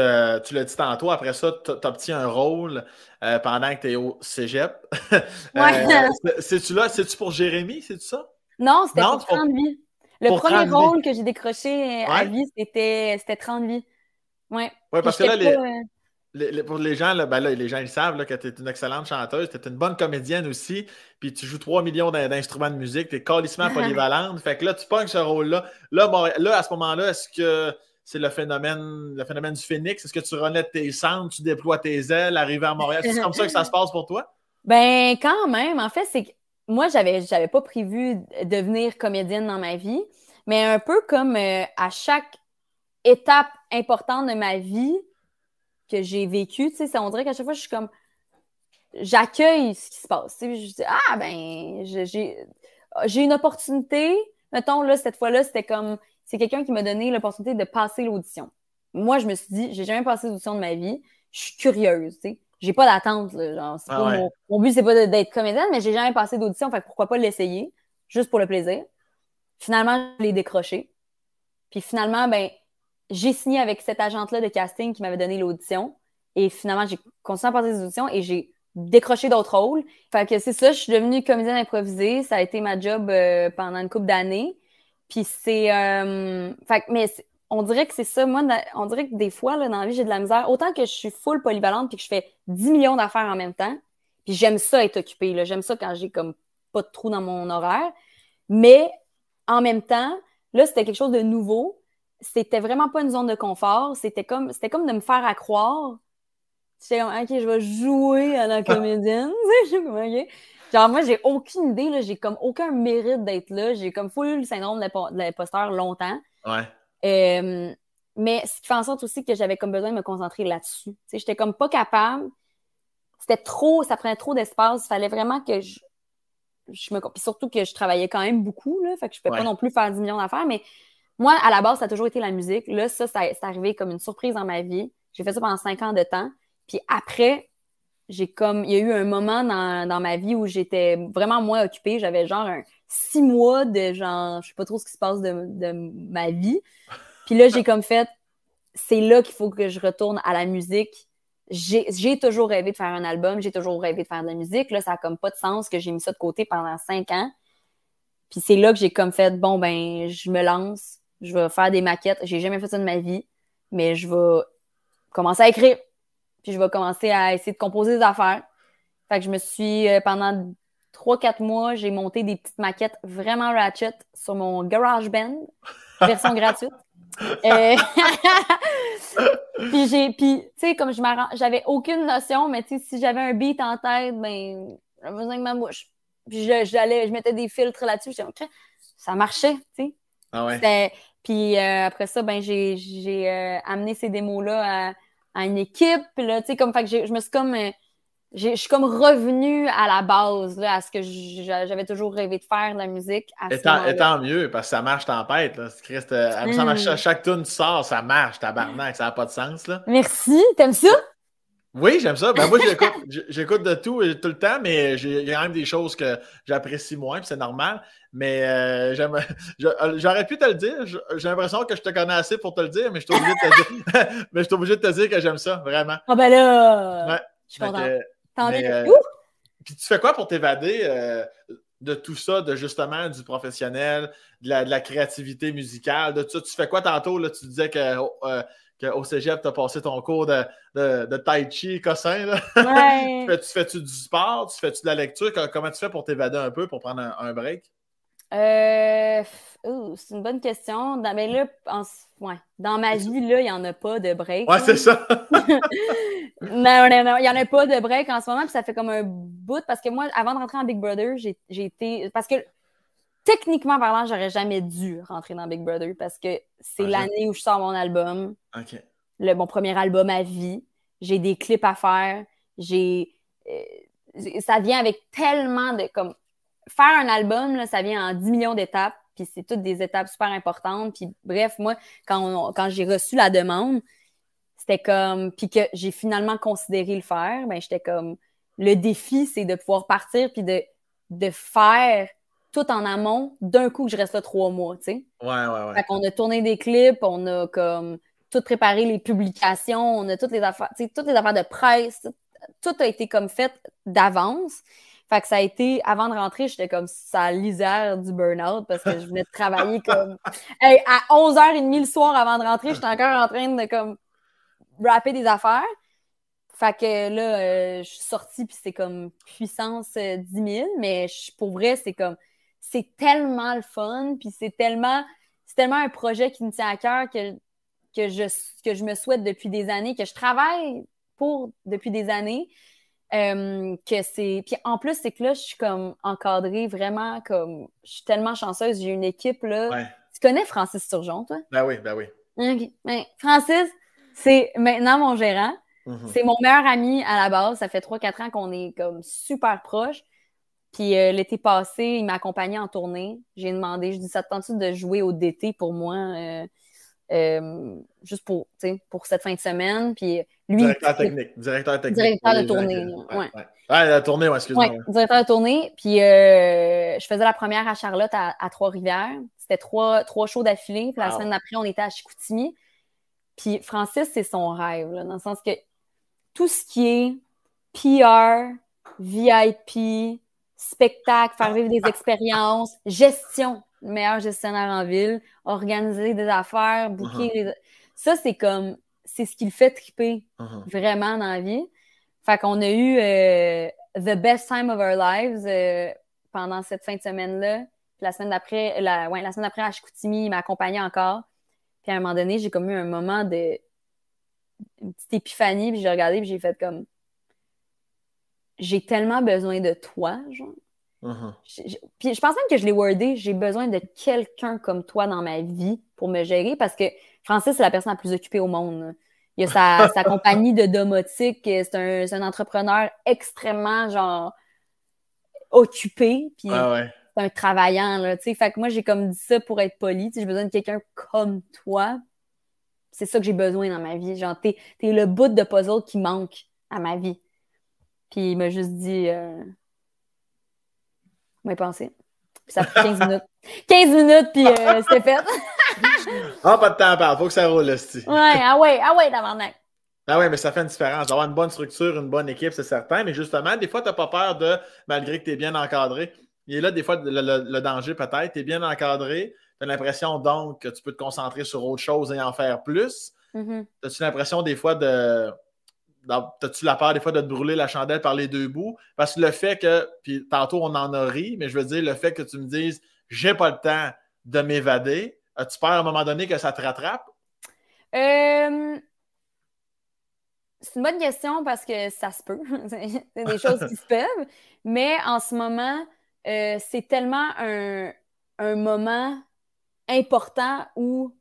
tu l'as dit tantôt, après ça, tu obtiens un rôle pendant que tu es au cégep? (laughs) ouais. C'est-tu là, c'est-tu pour Jérémy, c'est ça? Non, c'était pour 30 vies. Le premier rôle que j'ai décroché à vie, c'était 30 vies. Ouais. Oui, parce que là, les, pour les gens, là, ben là, les gens ils savent là, que tu es une excellente chanteuse, tu es une bonne comédienne aussi, puis tu joues 3 millions d'instruments de musique, tu es calissement (laughs) polyvalente. fait que là, tu pognes ce rôle-là. Là, là, à ce moment-là, est-ce que c'est le phénomène, le phénomène du phénix? Est-ce que tu renais tes cendres, tu déploies tes ailes, arriver à Montréal? C'est comme ça que ça se passe pour toi? Ben, quand même. En fait, c'est moi, j'avais, j'avais pas prévu devenir comédienne dans ma vie, mais un peu comme euh, à chaque étape importante de ma vie que j'ai vécue, tu sais, on dirait qu'à chaque fois, je suis comme, j'accueille ce qui se passe. je dis, ah, ben, j'ai, j'ai une opportunité. Mettons, là, cette fois-là, c'était comme, c'est quelqu'un qui m'a donné l'opportunité de passer l'audition. Moi, je me suis dit, j'ai jamais passé l'audition de ma vie. Je suis curieuse, tu sais j'ai pas d'attente. Genre, ah mon, but, c'est pas d'être comédienne, mais j'ai jamais passé d'audition, fait pourquoi pas l'essayer, juste pour le plaisir. Finalement, je l'ai décroché. Puis finalement, ben, j'ai signé avec cette agente-là de casting qui m'avait donné l'audition. Et finalement, j'ai continué à passer des auditions et j'ai décroché d'autres rôles. Fait que c'est ça, je suis devenue comédienne improvisée. Ça a été ma job euh, pendant une couple d'années. Puis c'est. Euh, fait mais on dirait que c'est ça. Moi, on dirait que des fois, là, dans la vie, j'ai de la misère. Autant que je suis full polyvalente puis que je fais 10 millions d'affaires en même temps. Puis j'aime ça être occupée. J'aime ça quand j'ai comme pas de trou dans mon horaire. Mais en même temps, là, c'était quelque chose de nouveau. C'était vraiment pas une zone de confort. C'était comme, c'était comme de me faire à croire. OK, je vais jouer à la (laughs) comédienne. Genre, moi, j'ai aucune idée, là. J'ai comme aucun mérite d'être là. J'ai comme eu le syndrome de l'imposteur longtemps. Ouais. Euh, mais ce qui fait en sorte aussi que j'avais comme besoin de me concentrer là-dessus. Tu sais, j'étais comme pas capable. C'était trop, ça prenait trop d'espace. Il fallait vraiment que je, je me. Puis surtout que je travaillais quand même beaucoup, là. Fait que je pouvais pas non plus faire 10 millions d'affaires. Mais moi, à la base, ça a toujours été la musique. Là, ça, ça c'est arrivé comme une surprise dans ma vie. J'ai fait ça pendant 5 ans de temps. Puis après, j'ai comme. Il y a eu un moment dans, dans ma vie où j'étais vraiment moins occupée. J'avais genre un six mois de genre. Je sais pas trop ce qui se passe de, ma vie. Puis là, j'ai comme fait. C'est là qu'il faut que je retourne à la musique j'ai toujours rêvé de faire un album, j'ai toujours rêvé de faire de la musique. Là, ça n'a comme pas de sens que j'ai mis ça de côté pendant cinq ans. Puis c'est là que j'ai comme fait, bon, ben, je me lance, je vais faire des maquettes. J'ai jamais fait ça de ma vie, mais je vais commencer à écrire. Puis je vais commencer à essayer de composer des affaires. Fait que je me suis, euh, pendant trois, quatre mois, j'ai monté des petites maquettes vraiment ratchet sur mon GarageBand, version (laughs) gratuite. Euh, (laughs) puis j'ai, puis tu sais, comme je j'avais aucune notion, mais tu sais, si j'avais un beat en tête, ben, j'avais besoin de ma bouche. Puis j'allais, je mettais des filtres là-dessus, ça marchait, tu sais. Ah ouais. Puis euh, après ça, ben, j'ai, j'ai euh, amené ces démos-là à, à, une équipe. Là, tu sais, comme, fait que je me suis comme je suis comme revenue à la base, là, à ce que j'avais toujours rêvé de faire, de la musique. et, tant, mieux, parce que ça marche tempête. Là. Christ, euh, mm. chaque tune tu sors, ça marche, tabarnak, ça n'a pas de sens. Là. Merci, t'aimes ça? Oui, j'aime ça. Ben, moi, j'écoute de tout euh, tout le temps, mais il y a quand même des choses que j'apprécie moins, puis c'est normal. Mais euh, (laughs) j'aurais pu te le dire. J'ai l'impression que je te connais assez pour te le dire, mais je suis obligé de te dire, (laughs) mais je suis obligé de te dire que j'aime ça, vraiment. Ah ben là! Ouais. Je suis contente. Euh, puis tu fais quoi pour t'évader euh, de tout ça, de justement du professionnel, de la, créativité musicale, de tout ça? Tu fais quoi tantôt? Là, tu disais que, euh, qu'au cégep, tu as passé ton cours de, de, tai chi, cossin. Là. Ouais. (laughs) tu fais-tu du sport? Tu fais-tu de la lecture? Comment tu fais pour t'évader un peu, pour prendre un break? Euh, c'est une bonne question. Dans, ben là, ouais. Dans ma vie, là, il n'y en a pas de break. Ouais, c'est ça. (laughs) non, non, non. Il n'y en a pas de break en ce moment. Puis ça fait comme un bout. Parce que moi, avant de rentrer en Big Brother, j'ai été. Parce que techniquement parlant, j'aurais jamais dû rentrer dans Big Brother parce que c'est l'année où je sors mon album. OK. Le, mon premier album à vie. J'ai des clips à faire. J'ai. Euh, ça vient avec tellement de. comme faire un album, là, ça vient en 10 millions d'étapes, puis c'est toutes des étapes super importantes. Puis bref, moi, quand, quand j'ai reçu la demande, c'était comme, puis que j'ai finalement considéré le faire, ben j'étais comme, le défi, c'est de pouvoir partir puis de, de faire tout en amont d'un coup que je reste là trois mois, tu sais. Ouais, ouais, ouais. Fait qu'on a tourné des clips, on a comme tout préparé les publications, on a toutes les affaires, tu sais, toutes les affaires de presse, tout a été comme fait d'avance. Fait que ça a été, avant de rentrer, j'étais comme ça l'isère du burn-out parce que je venais de travailler comme. (laughs) Hey, à 11h30 le soir avant de rentrer, j'étais encore en train de comme rapper des affaires. Fait que là, euh, je suis sortie, puis c'est comme puissance 10 euh, 000, mais pour vrai, c'est comme. C'est tellement le fun, puis c'est tellement. C'est tellement un projet qui me tient à cœur que, que, je, que je me souhaite depuis des années, que je travaille pour depuis des années. Euh, que c'est. Puis en plus, c'est que là, je suis comme encadrée vraiment comme. Je suis tellement chanceuse. J'ai une équipe là. Tu connais Francis Turgeon, toi? Ben oui, ben oui. Ben, Francis, c'est maintenant mon gérant. Mm-hmm. C'est mon meilleur ami à la base. Ça fait 3-4 ans qu'on est comme super proches. Puis euh, l'été passé, il m'a accompagné en tournée. J'ai demandé, je dis, ça te tente de jouer au DT pour moi? Euh, euh, juste pour, pour cette fin de semaine. Puis lui, directeur technique. Directeur technique. Directeur de tournée. Ouais, Ah, la tournée, excuse-moi. directeur de tournée. Puis euh, je faisais la première à Charlotte à, Trois-Rivières. C'était trois, trois shows d'affilée. Puis la semaine d'après, on était à Chicoutimi. Puis Francis, c'est son rêve, dans le sens que tout ce qui est PR, VIP, spectacle, faire vivre des (laughs) expériences, gestion meilleur gestionnaire en ville, organiser des affaires, booker uh-huh. les... Ça, c'est comme, c'est ce qui le fait triper uh-huh. vraiment dans la vie. Fait qu'on a eu euh, the best time of our lives euh, pendant cette fin de semaine-là. la semaine d'après, la, ouais, la semaine d'après à Chicoutimi, il m'a encore. Puis à un moment donné, j'ai comme eu un moment de une petite épiphanie, puis j'ai regardé, puis j'ai fait comme j'ai tellement besoin de toi, genre. Uh-huh. puis je pense même que je l'ai wordé, j'ai besoin de quelqu'un comme toi dans ma vie pour me gérer parce que Francis, c'est la personne la plus occupée au monde. Il y a sa, (laughs) compagnie de domotique, c'est un, un, entrepreneur extrêmement, genre, occupé. Puis ah c'est un travaillant, là, tu sais. Fait que moi, j'ai comme dit ça pour être poli. J'ai besoin de quelqu'un comme toi. C'est ça que j'ai besoin dans ma vie. Genre, t'es es le bout de puzzle qui manque à ma vie. Puis il m'a juste dit... Euh... Moi, pensé. Puis ça a pris 15 minutes. 15 minutes, puis euh, (laughs) c'était fait. ah, pas de temps à perdre. Faut que ça roule, là, Ouais, ah ouais, ah ouais, d'abord. Ah oui, mais ça fait une différence. D'avoir une bonne structure, une bonne équipe, c'est certain. Mais justement, des fois, tu n'as pas peur de, malgré que tu es bien encadré, il est là des fois le, danger peut-être. Tu es bien encadré, tu as l'impression donc que tu peux te concentrer sur autre chose et en faire plus. Mm-hmm. As-tu l'impression des fois de. As-tu la peur des fois de te brûler la chandelle par les deux bouts? Parce que le fait que, puis tantôt on en a ri, mais je veux dire, le fait que tu me dises j'ai pas le temps de m'évader, as-tu peur à un moment donné que ça te rattrape? Euh, c'est une bonne question parce que ça se peut. (laughs) c'est des choses qui se (laughs) peuvent. Mais en ce moment, euh, c'est tellement un, moment important où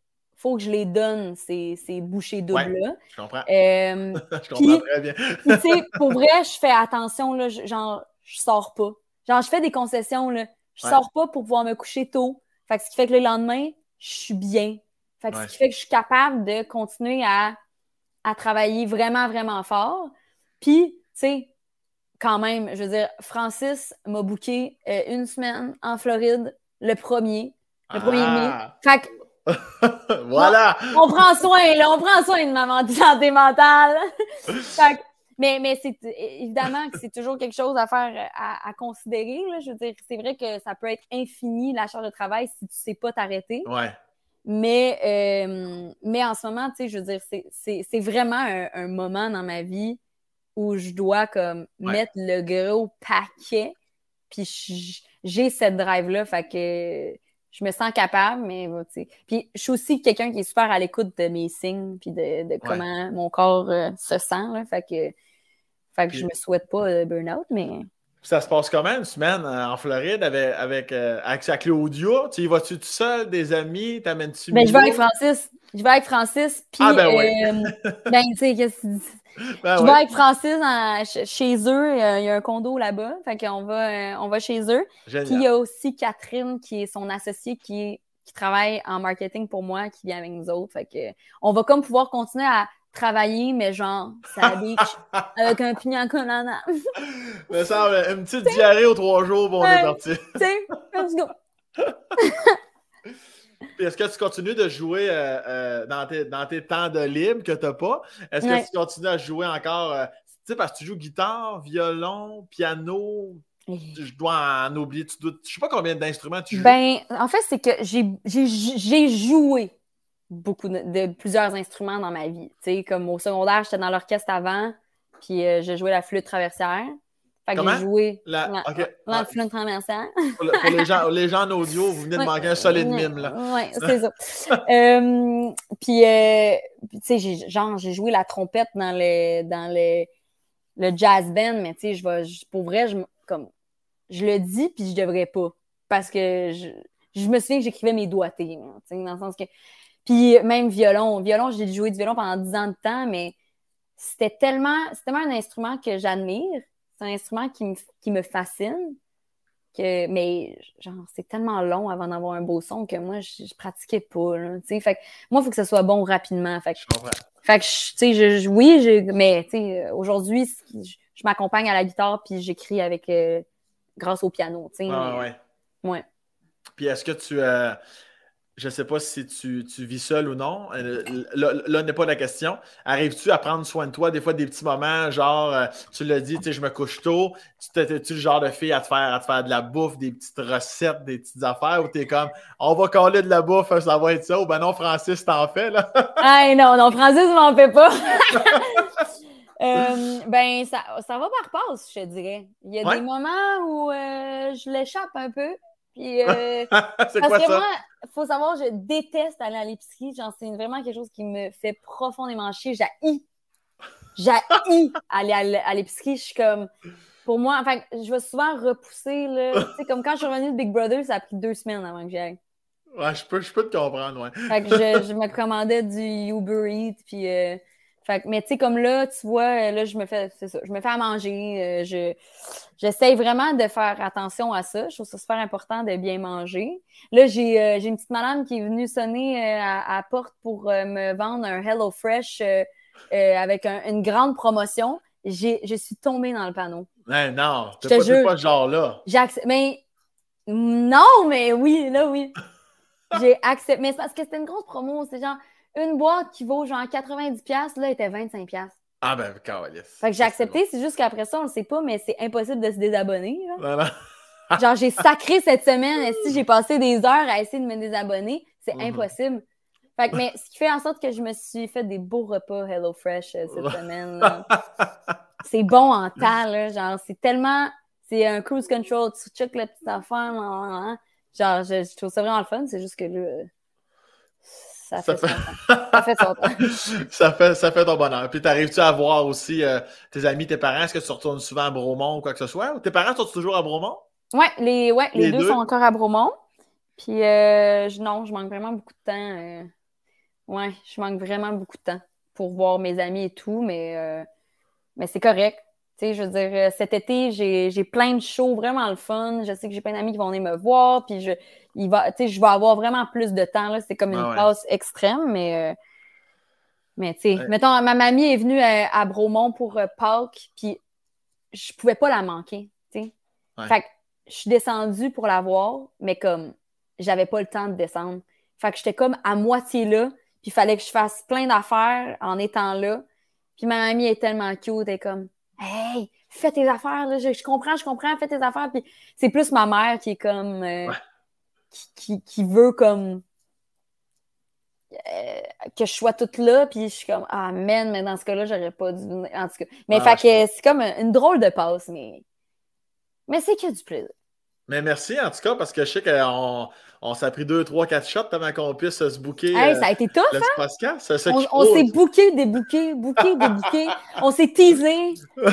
faut que je les donne, ces, ces bouchées doubles-là. je comprends. Euh, (laughs) je comprends très bien. tu sais, pour vrai, je fais attention, là, genre, je sors pas. Genre, je fais des concessions, là. Je sors pas pour pouvoir me coucher tôt. Fait que ce qui fait que le lendemain, je suis bien. Fait que ce qui fait que je suis capable de continuer à à travailler vraiment, vraiment fort. Puis, tu sais, quand même, je veux dire, Francis m'a booké euh, une semaine en Floride le premier, le premier ah. mai. Fait que, (laughs) voilà! On, prend soin, là, on prend soin de ma santé mentale. (laughs) fait mais, mais c'est évidemment que c'est toujours quelque chose à faire, à, considérer. Là. Je veux dire, c'est vrai que ça peut être infini la charge de travail si tu sais pas t'arrêter. Ouais. Mais, euh, mais en ce moment, tu sais, je veux dire, c'est vraiment un, moment dans ma vie où je dois comme mettre le gros paquet. Puis j'ai cette drive-là, fait que je me sens capable, mais tu sais. Puis je suis aussi quelqu'un qui est super à l'écoute de mes signes, puis de, comment mon corps euh, se sent, là, fait que, fait que je me souhaite pas de burn-out, mais ça se passe comment une semaine euh, en Floride avec, avec, euh, avec Claudia? Tu y vas-tu tout seul, des amis? T'amènes-tu ben, Je vais avec Francis. Je vais avec Francis. Puis, ah, ben oui. Euh, (laughs) ben, tu sais, qu'est-ce que (laughs) ben, Je vais avec Francis chez eux. Il y a un condo là-bas. Fait qu'on va, on va chez eux. Puis, il y a aussi Catherine, qui est son associée, qui, qui travaille en marketing pour moi, qui vient avec nous autres. Fait que, on va comme pouvoir continuer à travailler, mais genre, ça (laughs) beach avec un pignon colada. Mais ça, une petite diarrhée aux trois jours, bon, on est parti. sais, let's go. (laughs) est-ce que tu continues de jouer euh, euh, dans, tes, dans, tes, temps de libre que tu n'as pas? Est-ce que tu continues à jouer encore? Euh, tu sais, parce que tu joues guitare, violon, piano. Je dois en oublier. Tu dois, je sais pas combien d'instruments tu joues. Ben, en fait, c'est que j'ai joué beaucoup de, plusieurs instruments dans ma vie. Tu sais, comme au secondaire, j'étais dans l'orchestre avant, puis euh, j'ai joué la flûte traversière. Fait que j'ai joué la, la, flûte traversière. Pour, les, gens, les gens en audio, vous venez de manquer un solide mime, là. Oui, c'est ça. (laughs) Euh, puis, euh, tu sais, genre, j'ai joué la trompette dans le, dans le, le jazz band, mais tu sais, je vais, pour vrai, je, comme, je le dis, puis je devrais pas. Parce que je, je me souviens que j'écrivais mes doigtés, dans le sens que puis même violon. Violon, j'ai joué du violon pendant 10 ans de temps, mais c'était tellement, tellement un instrument que j'admire. C'est un instrument qui me, qui me fascine. Que, mais genre, c'est tellement long avant d'avoir un beau son que moi, je, pratiquais pas. fait moi, il faut que ce soit bon rapidement. Fait que, je comprends. Fait que, tu sais, je, oui, je, mais aujourd'hui, je, m'accompagne à la guitare puis j'écris avec euh, grâce au piano. Ah, ouais. ouais. Puis est-ce que tu. Euh, je ne sais pas si tu, vis seul ou non. Euh, là, n'est pas la question. Arrives-tu à prendre soin de toi? Des fois des petits moments, genre, euh, tu l'as dit, tu sais, je me couche tôt. Tu es-tu le genre de fille à te, faire, à te faire de la bouffe, des petites recettes, des petites affaires où tu es comme, on va coller de la bouffe, ça va être ça? Ou ben non, Francis t'en fait, là. (laughs) ah non, non, Francis m'en fait pas. (laughs) Euh, ben, ça, ça va par passe, je te dirais. Il y a des moments où je l'échappe un peu. Puis, euh, (laughs) c'est quoi ça? il faut savoir, je déteste aller à l'épicerie. Genre, c'est vraiment quelque chose qui me fait profondément chier. J'ai J'ai aller à l'épicerie. Je suis comme. Pour moi, enfin, je vais souvent repousser, là. (laughs) tu sais, comme quand je suis revenue de Big Brother, ça a pris deux semaines avant que j'y aille. Ouais, je peux, je peux te comprendre, ouais. Fait que je, (laughs) je me commandais du Uber Eats, puis... Euh, fait que, mais tu sais, comme là, tu vois, là, je me fais, c'est ça, je me fais à manger. Euh, je, j'essaye vraiment de faire attention à ça. Je trouve ça super important de bien manger. Là, j'ai, euh, j'ai une petite madame qui est venue sonner euh, à, à, porte pour me vendre un Hello Fresh avec une grande promotion. J'ai, je suis tombée dans le panneau. Mais non, t'es pas, jure, pas ce genre-là. Mais non, mais oui, là, oui. (laughs) j'ai accepté. Mais c'est parce que c'était une grosse promo. C'est genre une boîte qui vaut genre 90$, là, était 25$. Ah ben, calice. Fait que j'ai accepté, c'est juste qu'après ça, on le sait pas, mais c'est impossible de se désabonner. Là. (laughs) genre, j'ai sacré cette semaine, et (laughs) si j'ai passé des heures à essayer de me désabonner, c'est mhm. impossible. Fait que, mais (laughs) ce qui fait en sorte que je me suis fait des beaux repas HelloFresh euh, cette semaine. c'est bon en temps, là. Genre, c'est tellement. C'est un cruise control, tu check la petite affaire. Genre, je, je, trouve ça vraiment le fun, c'est juste que là ça, fait, ça fait son temps. (laughs) ça, fait, ça fait ton bonheur. Puis, t'arrives-tu à voir aussi euh, tes amis, tes parents? Est-ce que tu retournes souvent à Bromont ou quoi que ce soit? Ou tes parents sont toujours à Bromont? Ouais, les, ouais, les, deux, sont encore à Bromont. Puis, euh, non, je manque vraiment beaucoup de temps. Euh, ouais, je manque vraiment beaucoup de temps pour voir mes amis et tout, mais, mais c'est correct. Tu sais, je veux dire, cet été, j'ai plein de shows vraiment le fun. Je sais que j'ai plein d'amis qui vont venir me voir. Puis, je, il va, je vais avoir vraiment plus de temps. C'est comme une passe extrême, mais. Euh, mais tu sais, mettons, ma mamie est venue à, Bromont pour euh, Pâques, puis je pouvais pas la manquer. tu Fait que je suis descendue pour la voir, mais comme j'avais pas le temps de descendre. Fait que j'étais comme à moitié là, puis il fallait que je fasse plein d'affaires en étant là. Puis ma mamie est tellement cute, elle est comme Hey, fais tes affaires, là, je, comprends, je comprends, fais tes affaires. Puis c'est plus ma mère qui est comme euh, qui, qui, veut comme euh, que je sois toute là, puis je suis comme Ah, man, mais dans ce cas-là, j'aurais pas dû. En tout cas. Mais ah, fait que c'est comme une drôle de passe, mais, mais c'est que du plaisir. Mais merci en tout cas, parce que je sais qu'on on, s'est pris deux, trois, quatre shots avant qu'on puisse se booker. Hey, ça a été tough, hein? on, s'est booké des bouquets, booké des bouquets. on s'est teasé. (laughs)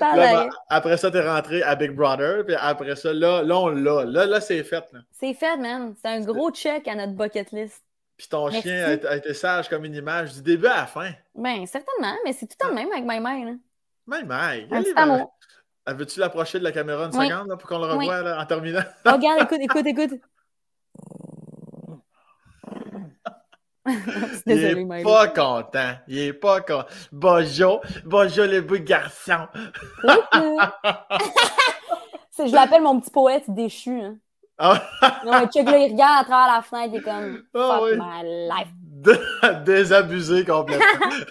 Ben, après ça, t'es rentré à Big Brother, puis après ça, là, là on l'a. Là, là c'est fait. C'est fait, man. C'est un gros check à notre bucket list. Puis ton chien a, été sage comme une image du début à la fin. Ben, certainement, mais c'est tout le même avec My My. My My. Un petit amour. Veux-tu l'approcher de la caméra une seconde pour qu'on le revoie en terminant? Oh, regarde, écoute, écoute, écoute. (laughs) (laughs) Désolé, il est pas content. Il est pas content. Bonjour. Bonjour, le beau garçon. je l'appelle mon petit poète déchu. Hein. Ah. non, mais Chuck, là, il regarde à travers la fenêtre, il est comme ah Fuck my life. Désabusé complètement.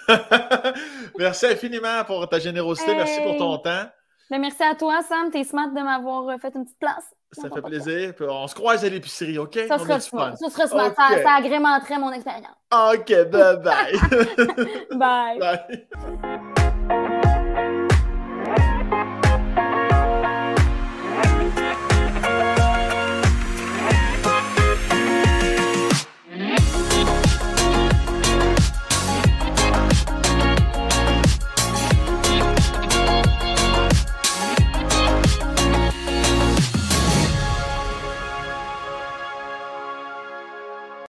(laughs) merci infiniment pour ta générosité. Merci pour ton temps. Merci à toi, Sam. T'es smart de m'avoir euh, fait une petite place. Ça fait plaisir. On se croise à l'épicerie, OK? Ça sera smart. Ça sera smart. Ça, agrémenterait mon expérience. OK, (laughs) bye bye. bye. Bye.